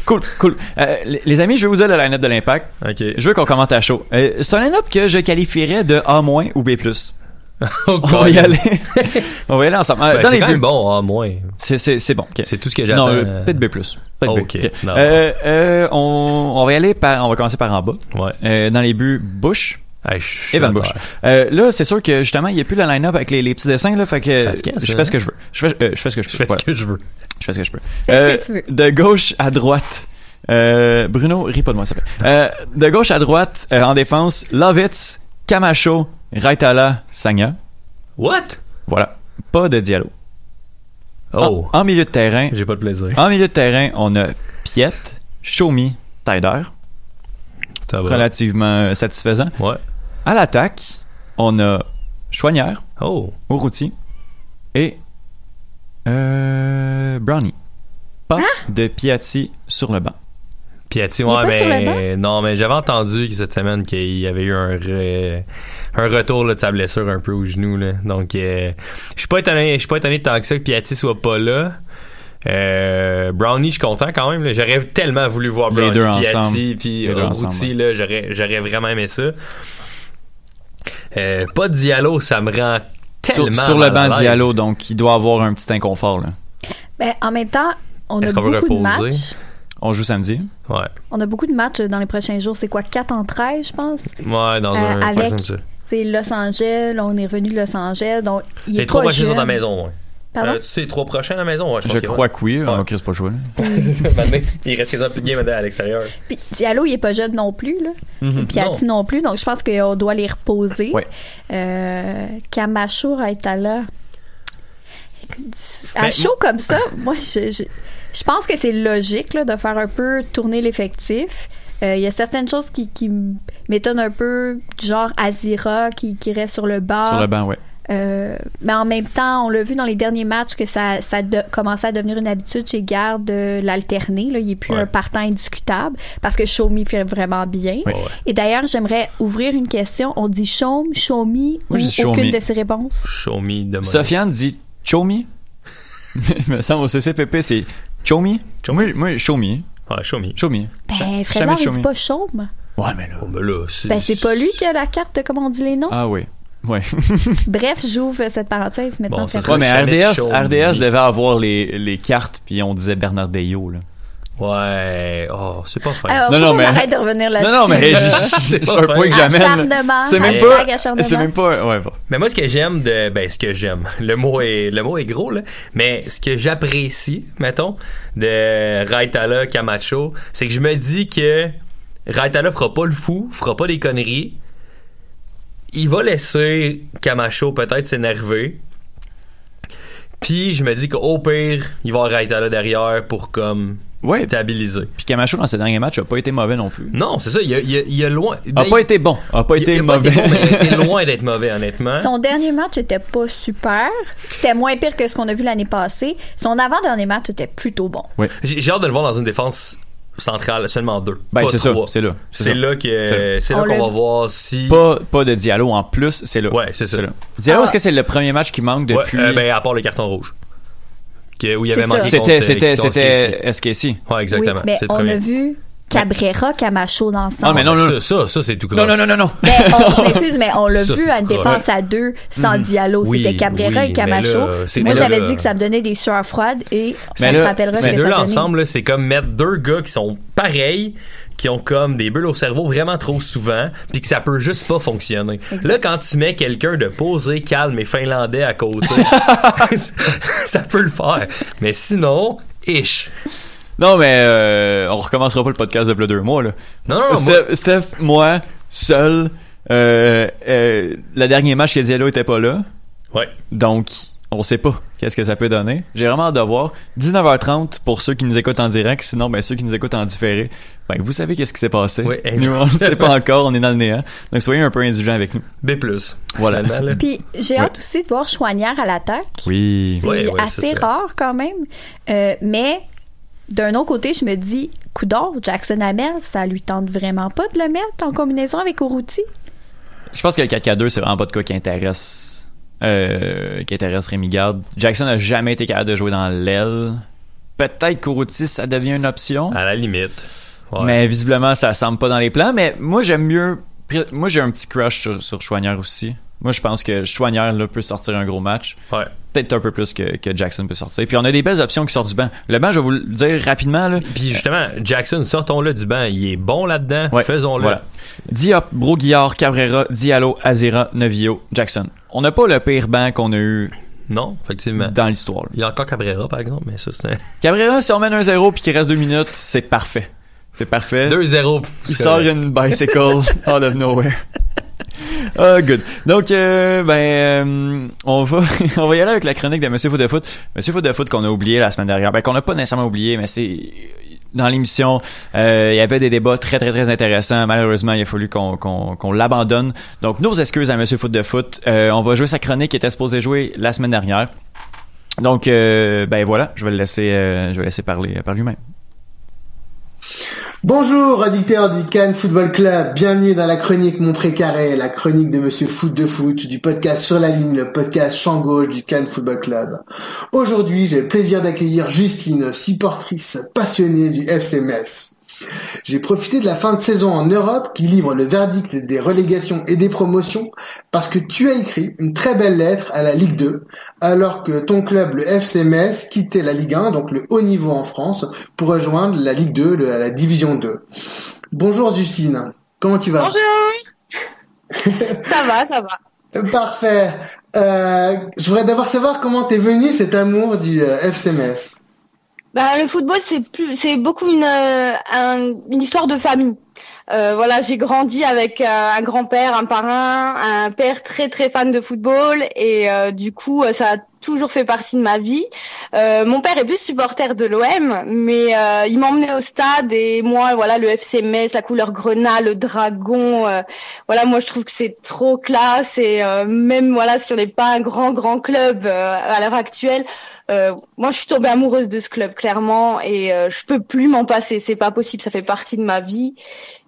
Cool, cool. Euh, les, les amis, je vais vous dire le line-up de l'Impact. Je veux qu'on commente à chaud. Euh, c'est un line-up que je qualifierais de A- ou B+. [LAUGHS] on va y aller. on va y aller ensemble. Euh, Ben, dans c'est les quand buts- même bon, moins. C'est, c'est, c'est bon. ok. C'est tout ce que j'attends. Non, euh, peut-être B+. Peut-être B. Ok. Ok. Non. Euh, euh, on, on va y aller par, on va commencer par en bas. Ouais. Euh, dans les buts, Bush. Je suis Evan d'accord. Bush. Euh, là, c'est sûr que justement, il n'y a plus le line-up avec les, les petits dessins, là, fait que Fatigant, je ça, fais ce hein? que je veux. Je fais, euh, je fais ce que je peux. Je fais ce que je veux. Je fais ce que je peux. Fais ce Euh, que tu veux. De gauche à droite. Euh, Bruno, ris pas de moi, s'il te plaît. Euh, de gauche à droite, euh, en défense, Lovitz, Camacho, Raitala, Sagna. What? Voilà. Pas de Diallo. Oh. En, en milieu de terrain. J'ai pas de plaisir. En milieu de terrain, on a Piet, Shomi, Tider. Relativement euh, satisfaisant. Ouais. À l'attaque, on a Chouanière, Oh. Et euh, Brownie. Pas de Piatti sur le banc. Piatti, ouais, mais non, mais j'avais entendu que cette semaine qu'il y avait eu un, re- un retour là, de sa blessure un peu au genou. Là. Donc, euh, je suis pas étonné, je suis pas étonné tant que ça que Piatti soit pas là. Euh, Brownie, je suis content quand même. J'aurais tellement voulu voir Les Brownie, deux Piatti, ensemble. puis Les deux ensemble, là, j'aurais, j'aurais vraiment aimé ça. Euh, pas de Diallo, ça me rend Sur, tellement sur le mal à banc. Diallo, donc il doit avoir un petit inconfort. Là. Ben, en même temps, on a beaucoup de matchs. On joue samedi. Ouais. On a beaucoup de matchs dans les prochains jours. C'est quoi, 4 en 13, je pense? Ouais, dans Euh, un avec-. C'est Los Angeles. On est revenu de Los Angeles. Donc, il est Les trois pas prochains sont à la maison, ouais. Pardon? Euh, tu sais, les trois prochains à la maison, ouais, je, Je, pense qu'il crois que oui. On ne pas. [LAUGHS] Maintenant, il reste quasiment plus de game à l'extérieur. Puis Diallo, il est pas jeune non plus, là. Mhm. Piatti non. plus. Donc, je pense qu'on doit les reposer. Ouais. Euh, Camacho, Raitala. À Ben, chaud comme ça, [COUGHS] moi, je, je, je pense que c'est logique là, de faire un peu tourner l'effectif. Euh, Il y a certaines choses qui, qui m'étonnent un peu, du genre Azira qui, qui reste sur le banc. Sur le banc, ouais. Euh, mais en même temps, on l'a vu dans les derniers matchs que ça, ça de- commençait à devenir une habitude chez Garde de l'alterner. Là. Il n'est plus Ouais. un partant indiscutable parce que Shomi fait vraiment bien. Ouais. Et d'ailleurs, j'aimerais ouvrir une question. On dit Chaume, Moi, ou aucune de ces réponses? Show me de Sofiane dit. [LAUGHS] Il me semble au CCPP, c'est Chomi. Moi, moi. Ouais, show me. Chomi. Ben, Frédéric, il dit pas Chaume. Ouais, mais là. Oh, ben là, c'est. Ben, c'est pas lui qui a la carte de comment on dit les noms? Ah oui. Ouais. [LAUGHS] Bref, j'ouvre cette parenthèse maintenant. Bon, ça sera ouais, mais RDS. RDS devait avoir les, les cartes, puis on disait Bernardello. Là. Ouais. Oh, c'est pas fin. Alors, Non, faut non, qu'on mais- arrête de revenir là-dessus. Non, non, mais [LAUGHS] c'est un point que j'amène. C'est même pas. C'est même pas. Ouais, bon. Mais moi, ce que j'aime de. Ben, ce que j'aime. [LAUGHS] Le mot est, le mot est gros, là. Mais ce que j'apprécie, mettons, de Raitala Camacho, c'est que je me dis que Raitala fera pas le fou, fera pas des conneries. Il va laisser Camacho peut-être s'énerver. Puis je me dis qu'au pire, il va avoir Raitala derrière pour comme Ouais. stabiliser. Puis Camacho, dans ses derniers matchs, a pas été mauvais non plus. Non, c'est ça. Il a, il a- il a loin. A ben, pas été bon. A pas il- été il a pas mauvais. bon, mais il a été loin [LAUGHS] d'être mauvais, honnêtement. Son dernier match était pas super. C'était moins pire que ce qu'on a vu l'année passée. Son avant-dernier match était plutôt bon. J'ai j'ai hâte de le voir dans une défense centrale, seulement deux. Ben, c'est ça. C'est là. C'est là que c'est là qu'on va voir si. Pas, pas de Diallo en plus, c'est là. Ouais, c'est ça. là. Diallo, Ah. est-ce que c'est le premier match qui manque Ouais, depuis? euh, ben, à part le carton rouge. que- où il avait C'est manqué C'était, euh, c'était, contre c'était SKC. Ouais, exactement. Oui, mais le on premier. a vu Cabrera, Camacho dans le centre. Ah, mais non, non, Ça, ça, ça, c'est tout non, croche. non, non, non, non. Mais on, je m'excuse, mais on l'a Ça, vu à une défense à deux sans Mhm. Diallo. Oui, C'était Cabrera oui, et Camacho. mais là, Moi, j'avais dit que ça me donnait des sueurs froides et Mais on se rappellera ce mais que deux ça donnait. ensemble, là, c'est comme mettre deux gars qui sont pareils, qui ont comme des bulles au cerveau vraiment trop souvent, puis que ça peut juste pas fonctionner. Là, quand tu mets quelqu'un de posé, calme et finlandais à côté, [LAUGHS] [LAUGHS] ça peut le faire. Mais sinon, ish. Non, mais euh, on recommencera pas le podcast de plus deux mois, là. Non, non, Steph, Steph, moi, seul, euh, euh, le dernier match Diallo était pas là. Ouais. Donc, on sait pas qu'est-ce que ça peut donner. J'ai vraiment hâte de voir. 19h30 pour ceux qui nous écoutent en direct. Sinon, ben, ceux qui nous écoutent en différé, ben, vous savez qu'est-ce qui s'est passé. Oui, nous, on ne sait pas [LAUGHS] encore. On est dans le néant. Donc, soyez un peu indulgents avec nous. B+. Voilà. Puis j'ai Ouais. hâte aussi de voir Chouanière à l'attaque. Oui. C'est assez rare quand même. Euh, mais d'un autre côté, je me dis, Coudor, Jackson Hamel, ça lui tente vraiment pas de le mettre en combinaison avec Urruti? Je pense que le 4K2, c'est vraiment pas de quoi qui intéresse, euh, qui intéresse Rémi Garde. Jackson n'a jamais été capable de jouer dans l'aile. Peut-être qu'Ourouti, ça devient une option. À la limite. Ouais. Mais visiblement, ça semble pas dans les plans. Mais moi, j'aime mieux. Moi, j'ai un petit crush sur, sur Chouanière aussi. Moi, je pense que Chouanière là, peut sortir un gros match. Ouais. Peut-être un peu plus que, que Jackson peut sortir. Puis on a des belles options qui sortent du banc. Le banc, je vais vous le dire rapidement. Là. Puis justement, Jackson, sortons-le du banc. Il est bon là-dedans. Ouais, Faisons-le. Voilà. Diop, Broguillard, Cabrera, Diallo, Azera, Novio, Jackson. On n'a pas le pire banc qu'on a eu Non, effectivement. dans l'histoire. Il y a encore Cabrera, par exemple, mais ça, c'est. [LAUGHS] Cabrera, si on mène un 0 puis qu'il reste deux minutes, c'est parfait. C'est parfait. 2-0. Il sort une bicycle out of nowhere. [LAUGHS] Ah, [LAUGHS] good. Donc, euh, ben, euh, on va, [LAUGHS] on va y aller avec la chronique de Monsieur Foot de Foot. Monsieur Foot de Foot qu'on a oublié la semaine dernière. Ben, qu'on n'a pas nécessairement oublié, mais c'est, dans l'émission, euh, il y avait des débats très, très, très intéressants. Malheureusement, il a fallu qu'on, qu'on, l'abandonne. Donc, nos excuses à Monsieur Foot de Foot. On va jouer sa chronique qui était supposée jouer la semaine dernière. Donc, ben voilà, je vais le laisser, je vais le laisser parler par lui-même. Bonjour, auditeurs du Cannes Football Club. Bienvenue dans la chronique Mon Précaré, la chronique de Monsieur Foot de Foot, du podcast Sur la ligne, le podcast champ gauche du Cannes Football Club. Aujourd'hui, j'ai le plaisir d'accueillir Justine, supportrice passionnée du FC. J'ai profité de la fin de saison en Europe qui livre le verdict des relégations et des promotions parce que tu as écrit une très belle lettre à la Ligue 2 alors que ton club, le FC Metz, quittait la Ligue 1, donc le haut niveau en France, pour rejoindre la Ligue 2, le- la Division 2. Bonjour Justine, comment tu vas? [LAUGHS] Ça va, ça va. Parfait. Euh, je voudrais d'abord savoir comment t'es venu cet amour du euh, FC Metz. Bah, le football, c'est plus, c'est beaucoup une, euh, un- une histoire de famille. Euh, voilà, j'ai grandi avec euh, un grand-père, un parrain, un père très très fan de football et euh, du coup, ça a toujours fait partie de ma vie. Mon père est plus supporter de l'OM, mais il m'emmenait au stade et moi, voilà, le FC Metz, la couleur grenat, le dragon, voilà, moi je trouve que c'est trop classe et même voilà, si on n'est pas un grand grand club à l'heure actuelle. Euh, moi, je suis tombée amoureuse de ce club, clairement, et euh, je peux plus m'en passer. C'est pas possible, ça fait partie de ma vie.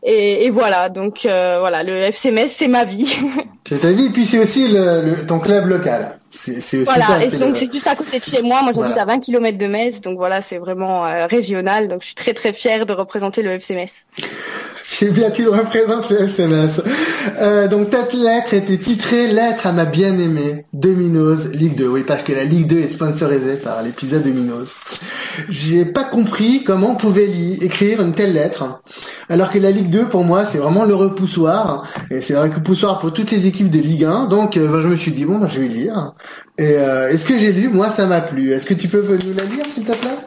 Et, et voilà, donc euh, voilà, le FC Metz, c'est ma vie. [LAUGHS] C'est ta vie, puis c'est aussi le, le- ton club local. C'est aussi voilà, ça. et donc le- c'est juste à côté de chez moi. Moi, j'habite Voilà. à 20 km de Metz, donc voilà, c'est vraiment euh, régional. Donc je suis très très fière de représenter le FC Metz. C'est bien, tu le représentes le FC Metz. Euh, donc ta lettre était titrée Lettre à ma bien-aimée Domino's Ligue 2. Oui, parce que la Ligue 2 est sponsorisée par l'épisode Domino's. J'ai pas compris comment on pouvait écrire une telle lettre. Alors que la Ligue 2, pour moi, c'est vraiment le repoussoir. Et c'est le repoussoir pour toutes les équipes de Ligue 1. Donc, euh, ben, je me suis dit, bon, ben, je vais lire. Et euh, est-ce que j'ai lu? Moi, ça m'a plu. Est-ce que tu peux nous la lire, s'il te plaît?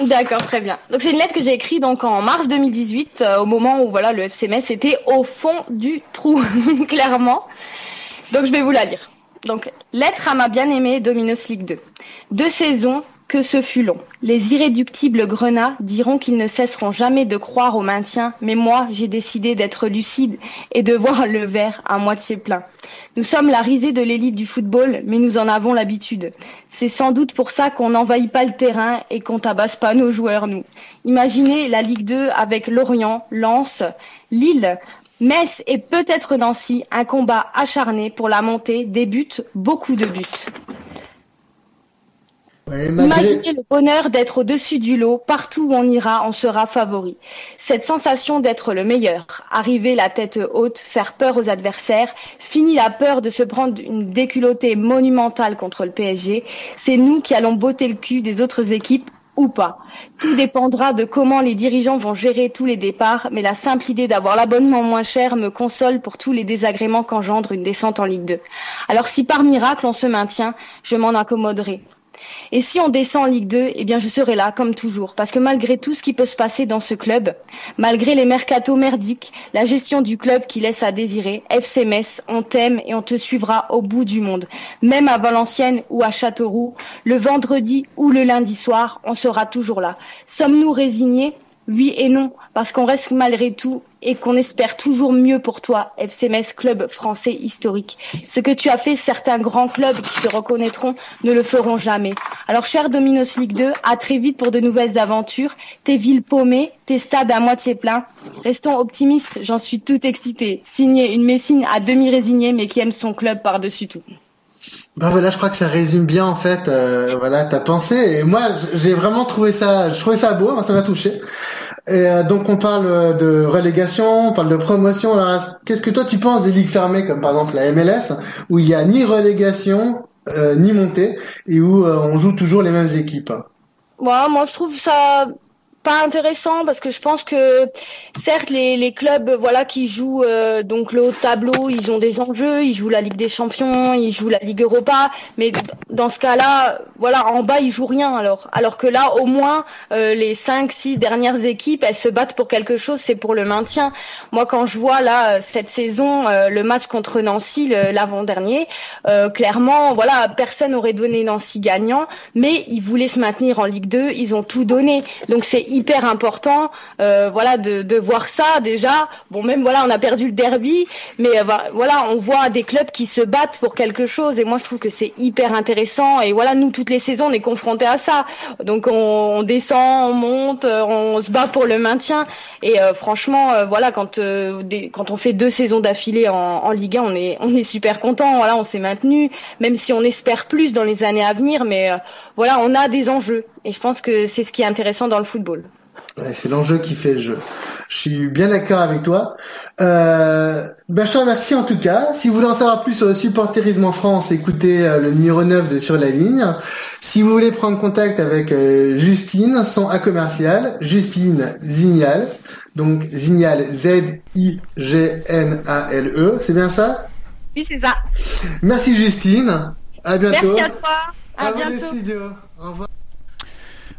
D'accord, très bien. Donc c'est une lettre que j'ai écrite donc en mars 2018, euh, au moment où voilà le FC était au fond du trou, [LAUGHS] clairement. Donc je vais vous la lire. Donc lettre à ma bien-aimée Dominos League 2. Deux saisons que ce fut long. Les irréductibles grenats diront qu'ils ne cesseront jamais de croire au maintien, mais moi j'ai décidé d'être lucide et de [LAUGHS] voir le verre à moitié plein. Nous sommes la risée de l'élite du football, mais nous en avons l'habitude. C'est sans doute pour ça qu'on n'envahit pas le terrain et qu'on tabasse pas nos joueurs, nous. Imaginez la Ligue 2 avec Lorient, Lens, Lille, Metz et peut-être Nancy, un combat acharné pour la montée, des buts, beaucoup de buts. Imaginez le bonheur d'être au-dessus du lot, partout où on ira, on sera favori. Cette sensation d'être le meilleur, arriver la tête haute, faire peur aux adversaires, fini la peur de se prendre une déculottée monumentale contre le PSG, c'est nous qui allons botter le cul des autres équipes ou pas. Tout dépendra de comment les dirigeants vont gérer tous les départs, mais la simple idée d'avoir l'abonnement moins cher me console pour tous les désagréments qu'engendre une descente en Ligue 2. Alors si par miracle on se maintient, je m'en accommoderai. Et si on descend en Ligue 2, eh bien je serai là, comme toujours. Parce que malgré tout ce qui peut se passer dans ce club, malgré les mercatos merdiques, la gestion du club qui laisse à désirer, FC on t'aime et on te suivra au bout du monde. Même à Valenciennes ou à Châteauroux, le vendredi ou le lundi soir, on sera toujours là. Sommes-nous résignés? Oui et non, parce qu'on reste malgré tout et qu'on espère toujours mieux pour toi, FC Metz, club français historique. Ce que tu as fait, certains grands clubs qui se reconnaîtront ne le feront jamais. Alors, cher Dominos League 2, à très vite pour de nouvelles aventures. Tes villes paumées, tes stades à moitié pleins. Restons optimistes, j'en suis tout excitée. Signé une Messine à demi résignée, mais qui aime son club par-dessus tout. Ben voilà, je crois que ça résume bien en fait, euh, voilà ta pensée. Et moi, j'ai vraiment trouvé ça, je trouvais ça beau, hein, ça m'a touché. Et euh, donc on parle de relégation, on parle de promotion. Qu'est-ce que toi tu penses des ligues fermées comme par exemple la MLS où il y a ni relégation euh, ni montée et où on joue toujours les mêmes équipes? Ouais, moi je trouve ça pas intéressant parce que je pense que certes les, les clubs voilà qui jouent euh, donc le haut tableau ils ont des enjeux ils jouent la Ligue des Champions ils jouent la Ligue Europa mais dans ce cas-là voilà en bas ils jouent rien alors. Alors que là au moins euh, les cinq six dernières équipes elles se battent pour quelque chose c'est pour le maintien. Moi quand je vois là cette saison euh, le match contre Nancy l'avant-dernier clairement voilà personne aurait donné Nancy gagnant mais ils voulaient se maintenir en Ligue 2 ils ont tout donné. Donc c'est hyper important, euh, voilà, de, de, voir ça déjà. Bon, même voilà, on a perdu le derby, mais euh, voilà, on voit des clubs qui se battent pour quelque chose, et moi je trouve que c'est hyper intéressant. Et voilà, nous toutes les saisons, on est confrontés à ça. Donc on, descend, on monte, on se bat pour le maintien. Et euh, franchement, voilà, quand quand on fait deux saisons d'affilée en, en Ligue 1, on est on est super content. Voilà, on s'est maintenu, même si on espère plus dans les années à venir, mais voilà, on a des enjeux. Et je pense que c'est ce qui est intéressant dans le football. Ouais, c'est l'enjeu qui fait le jeu. Je suis bien d'accord avec toi. Euh, ben je te remercie en tout cas. Si vous voulez en savoir plus sur le supporterisme en France, écoutez euh, le numéro 9 de Sur la ligne. Si vous voulez prendre contact avec euh, Justine, son A commercial, Justine Zignal. Donc Zignal Z-I-G-N-A-L-E. C'est bien ça? Oui, c'est ça. Merci Justine. À bientôt. Merci à toi. À, à bientôt. Au revoir.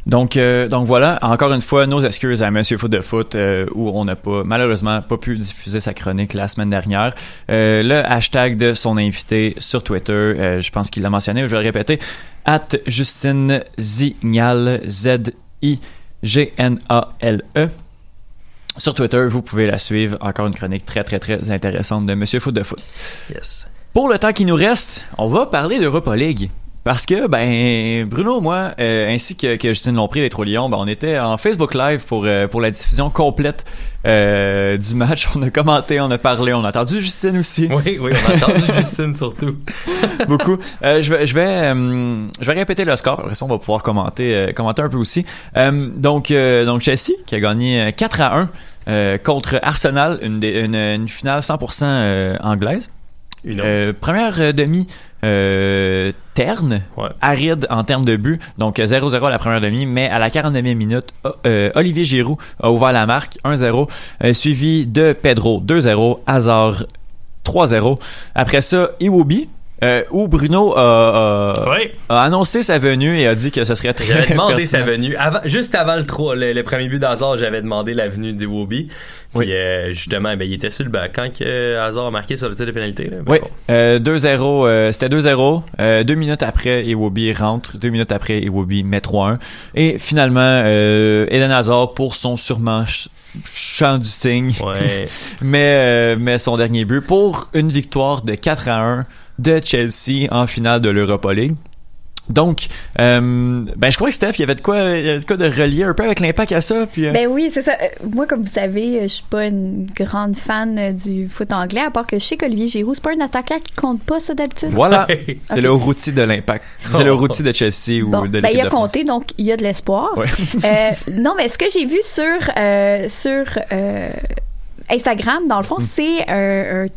Donc, euh, donc voilà, encore une fois, nos excuses à Monsieur Foot de Foot, euh, où on n'a pas, malheureusement, pas pu diffuser sa chronique la semaine dernière. Euh, le hashtag de son invité sur Twitter, je pense qu'il l'a mentionné, je vais le répéter, at Justine Zignal, Z-I-G-N-A-L-E. Sur Twitter, vous pouvez la suivre. Encore une chronique très, très, très intéressante de Monsieur Foot de Foot. Yes. Pour le temps qui nous reste, on va parler d'Europa League. Parce que, ben, Bruno, moi, euh, ainsi que, que Justine Lompré, les Trop Lions, ben, on était en Facebook Live pour, euh, pour la diffusion complète euh, du match. [LAUGHS] On a commenté, on a parlé, on a entendu Justine aussi. Oui, oui, on a entendu [LAUGHS] Justine surtout. [LAUGHS] Beaucoup. Euh, je vais, je vais, je vais répéter le score. Après ça, on va pouvoir commenter, commenter un peu aussi. donc, donc Chelsea qui a gagné 4 à 1 contre Arsenal, une, une, une finale 100% anglaise. Une première demi euh, terne, aride en termes de but. Donc 0-0 à la première demi, mais à la 49e minute, euh, Olivier Giroud a ouvert la marque 1-0, euh, suivi de Pedro 2-0, Hazard 3-0. Après ça, Iwobi euh, où Bruno a, annoncé sa venue et a dit que ce serait très J'avais demandé sa venue. Avant, juste avant le, le, premier but d'Hazard, j'avais demandé la venue de Wobby. Puis euh, justement, ben, il était sur le banc quand que Hazard a marqué sur le tir de pénalité. oui, 2-0. Euh, c'était 2-0. deux minutes après, Iwobi rentre. Deux minutes après, Iwobi met 3-1. Et finalement, Eden Hazard, pour son sûrement chant du signe, ouais. [LAUGHS] mais, mais son dernier but pour une victoire de 4 à 1 de Chelsea en finale de l'Europa League. Donc, euh, ben je crois que Steph, il y avait de quoi, il y avait de quoi de relier un peu avec l'impact à ça. Puis, euh, Ben oui, c'est ça. Euh, Moi, comme vous savez, je suis pas une grande fan du foot anglais, à part que je sais qu'Olivier Giroud, c'est pas un attaquant qui compte pas ça d'habitude. voilà, [LAUGHS] c'est le routier de l'impact. C'est le routier de Chelsea ou Bon, de ben, il a de compté, donc il y a de l'espoir. Ouais. Euh, [LAUGHS] non, mais ce que j'ai vu sur, euh, sur euh, Instagram, dans le fond, Mm. c'est un, un,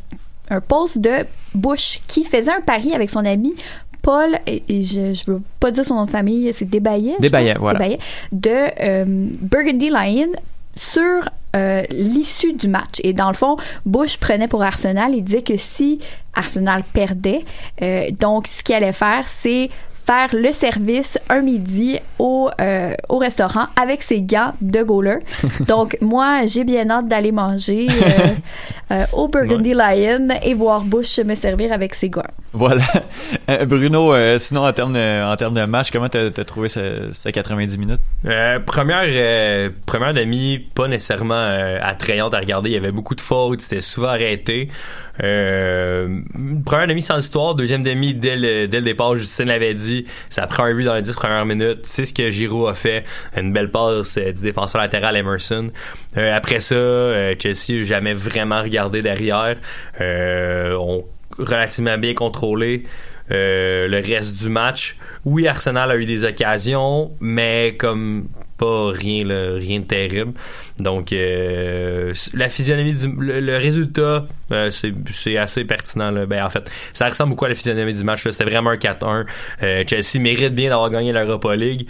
un post de Bush qui faisait un pari avec son ami Paul, et, et je, je veux pas dire son nom de famille, c'est Desbaillet, crois. voilà. Desbaillet, de euh, Burgundy Lion sur euh, l'issue du match. Et dans le fond, Bush prenait pour Arsenal et disait que si Arsenal perdait, euh, donc ce qu'il allait faire, c'est faire le service un midi au, euh, au restaurant avec ses gants de goaler. [LAUGHS] Donc, moi, j'ai bien hâte d'aller manger euh, [LAUGHS] euh, au Burgundy Lion et voir Bush me servir avec ses gants. Voilà. [LAUGHS] Euh, Bruno, euh, sinon en termes de, en termes de match, comment t'as as trouvé ce, ce 90 minutes? Euh, première euh, première demi, pas nécessairement euh, attrayante à regarder. Il y avait beaucoup de fautes, c'était souvent arrêté. Euh, première demi sans histoire, deuxième demi dès le, dès le départ, Justine l'avait dit, ça prend un but dans les 10 premières minutes. C'est ce que Giroud a fait. Une belle passe euh, du défenseur latéral Emerson. Euh, après ça, euh, Chelsea jamais vraiment regardé derrière. Euh, on relativement bien contrôlé euh, le reste du match. Oui, Arsenal a eu des occasions, mais comme pas rien, là, rien de terrible. Donc, euh, la physionomie du le, le résultat, euh, c'est assez pertinent. Là. Ben, en fait, ça ressemble beaucoup à la physionomie du match. C'était vraiment un 4-1. Euh, Chelsea mérite bien d'avoir gagné l'Europa League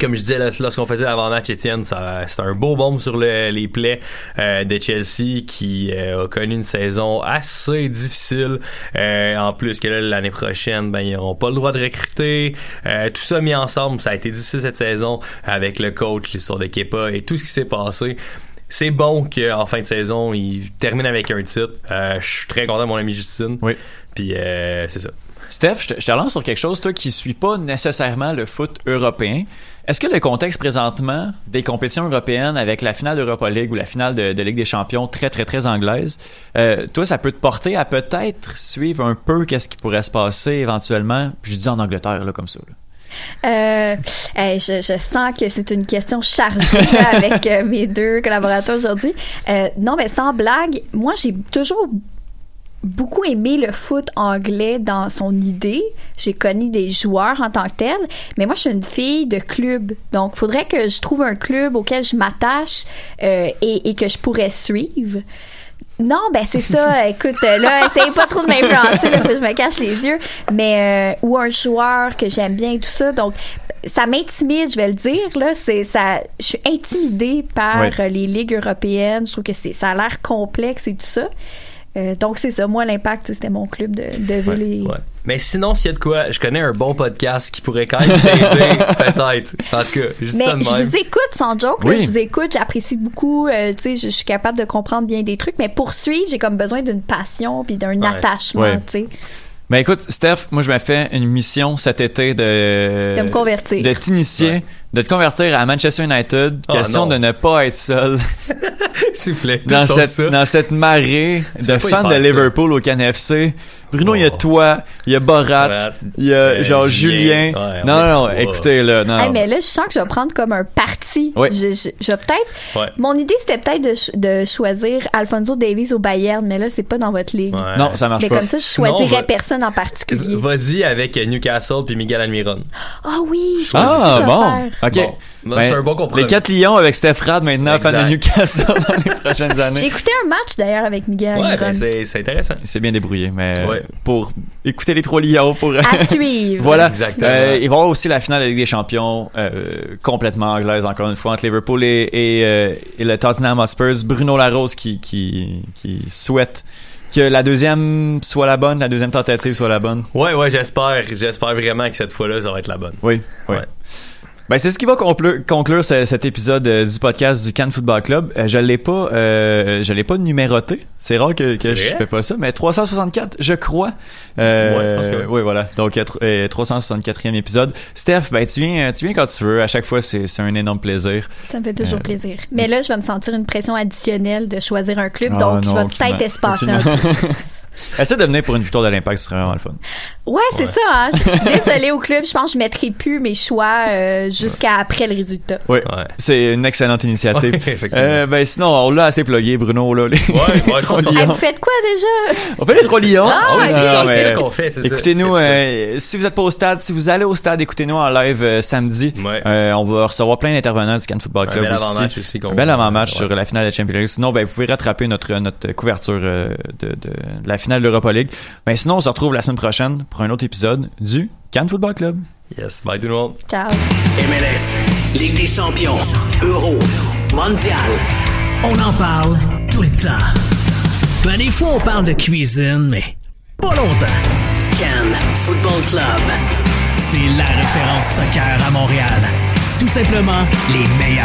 comme je disais lorsqu'on faisait l'avant-match, Étienne, c'était un beau bombe sur le- les plaies euh, de Chelsea qui euh, a connu une saison assez difficile. Euh, en plus que là, l'année prochaine, ben ils n'auront pas le droit de recruter. Euh, tout ça mis ensemble, ça a été difficile cette saison avec le coach, l'histoire de Kepa et tout ce qui s'est passé. C'est bon qu'en fin de saison, il termine avec un titre. Euh, je suis très content mon ami Justine. Oui. Puis euh, c'est ça. Steph, je te, relance sur quelque chose, toi qui suis pas nécessairement le foot européen. Est-ce que le contexte présentement des compétitions européennes avec la finale d'Europa League ou la finale de, de Ligue des Champions très très très anglaise, euh, toi ça peut te porter à peut-être suivre un peu qu'est-ce qui pourrait se passer éventuellement, je dis en Angleterre là comme ça. Euh, je, sens que c'est une question chargée avec euh, mes deux collaborateurs aujourd'hui. Non, mais sans blague, moi j'ai toujours beaucoup aimé le foot anglais dans son idée. J'ai connu des joueurs en tant que tels, mais moi je suis une fille de club. Donc il faudrait que je trouve un club auquel je m'attache euh, et, et que je pourrais suivre. Non, ben c'est ça. [LAUGHS] Écoute, euh, là, essayez pas trop de m'influencer, là, que je me cache les yeux. Mais euh, ou un joueur que j'aime bien et tout ça. Donc, ça m'intimide, je vais le dire. Là, c'est ça. Je suis intimidée par les ligues européennes. Je trouve que c'est ça a l'air complexe et tout ça. Euh, donc c'est ça. Moi, l'impact, c'était mon club de, de Ouais. Mais sinon, s'il y a de quoi, je connais un bon podcast qui pourrait quand même t'aider, [LAUGHS] peut-être. En tout cas, juste Mais ça de je vous écoute sans joke, là, je vous écoute, j'apprécie beaucoup, euh, tu sais, je, je suis capable de comprendre bien des trucs, mais poursuivre, j'ai comme besoin d'une passion puis d'un Ouais. attachement, Ouais. tu sais. Ben écoute, Steph, moi je me fais une mission cet été de De me convertir. de t'initier, de te convertir à Manchester United. Oh, question non. de ne pas être seul [LAUGHS] S'il vous plaît. dans cette ça. dans cette marée Tu de fans de faire ça. Liverpool au CanFC. Bruno, il y a toi, il y a Borat, il y a euh, genre Julien. Julien. Ouais, on non, non, non, écoutez là, non. Hey, mais là, je sens que je vais prendre comme un parti. Oui. Je, je, je vais peut-être. Ouais. Mon idée, c'était peut-être de, ch- de choisir Alfonso Davies au Bayern, mais là, c'est pas dans votre ligue. Ouais. Non, ça marche mais pas. comme ça, je choisirais va- personne en particulier. Vas-y avec Newcastle puis Miguel Almiron. Ah oui, je pense Ah bon. Ok. Bon. Ben, c'est un bon compromis. Les quatre lions avec Steph Rad maintenant, fan de. Newcastle dans les prochaines J'ai années. écouté un match d'ailleurs avec Miguel Ouais, ben c'est intéressant. C'est bien débrouillé, mais euh, Ouais. pour écouter les trois lions, pour À suivre. [LAUGHS] Voilà. Exactement. Euh, il va y avoir aussi la finale de la Ligue des Champions, euh, complètement anglaise, encore une fois, entre Liverpool et, et, euh, et le Tottenham Hotspurs. Bruno Larose qui, qui, qui souhaite que la deuxième soit la bonne, la deuxième tentative soit la bonne. Ouais, ouais, j'espère. J'espère vraiment que cette fois-là, ça va être la bonne. Oui, oui. Ouais. Ben, c'est ce qui va conclure, conclure ce- cet épisode euh, du podcast du Cannes Football Club. Euh, je l'ai pas, euh, je l'ai pas numéroté. C'est rare que, que je fais pas ça, mais 364, je crois. Euh, Ouais, je pense que oui. oui, voilà. Donc, euh, tr- euh, 364e épisode. Steph, ben, tu viens, tu viens quand tu veux. À chaque fois, c'est, c'est un énorme plaisir. Ça me fait toujours Euh, plaisir. Mais là, je vais me sentir une pression additionnelle de choisir un club, Ah, donc non, je vais peut-être espacer un peu. [LAUGHS] Essaie de venir pour une victoire de l'impact, ce serait vraiment le fun. Ouais, c'est ça. Hein. Je je suis [LAUGHS] désolée au club. Je pense que je mettrai plus mes choix euh, jusqu'à après le résultat. Oui, c'est une excellente initiative. Ouais, [LAUGHS] effectivement. Euh, ben sinon, on l'a assez plugué, Bruno. Là, les, les trois Hey, lions. vous faites quoi déjà? On fait les trois lions. Ah, oui, c'est ça, mais, c'est ça qu'on fait, c'est ça. Écoutez-nous, euh, si vous n'êtes pas au stade, si vous allez au stade, écoutez-nous en live euh, samedi. Euh, on va recevoir plein d'intervenants du Cannes Football Un Club bel aussi. avant-match aussi Un bel va- avant-match ouais. sur la finale de la Champions League. Sinon, ben, vous pouvez rattraper notre, notre couverture euh, de, de, de la finale de l'Europa League. Ben, sinon, on se retrouve la semaine prochaine pour un autre épisode du Cannes Football Club. Yes, bye tout le monde. Ciao. MLS, Ligue des champions, Euro, Mondial. On en parle tout le temps. Ben, des fois, on parle de cuisine, mais pas longtemps. Cannes Football Club. C'est la référence soccer à Montréal. Tout simplement les meilleurs.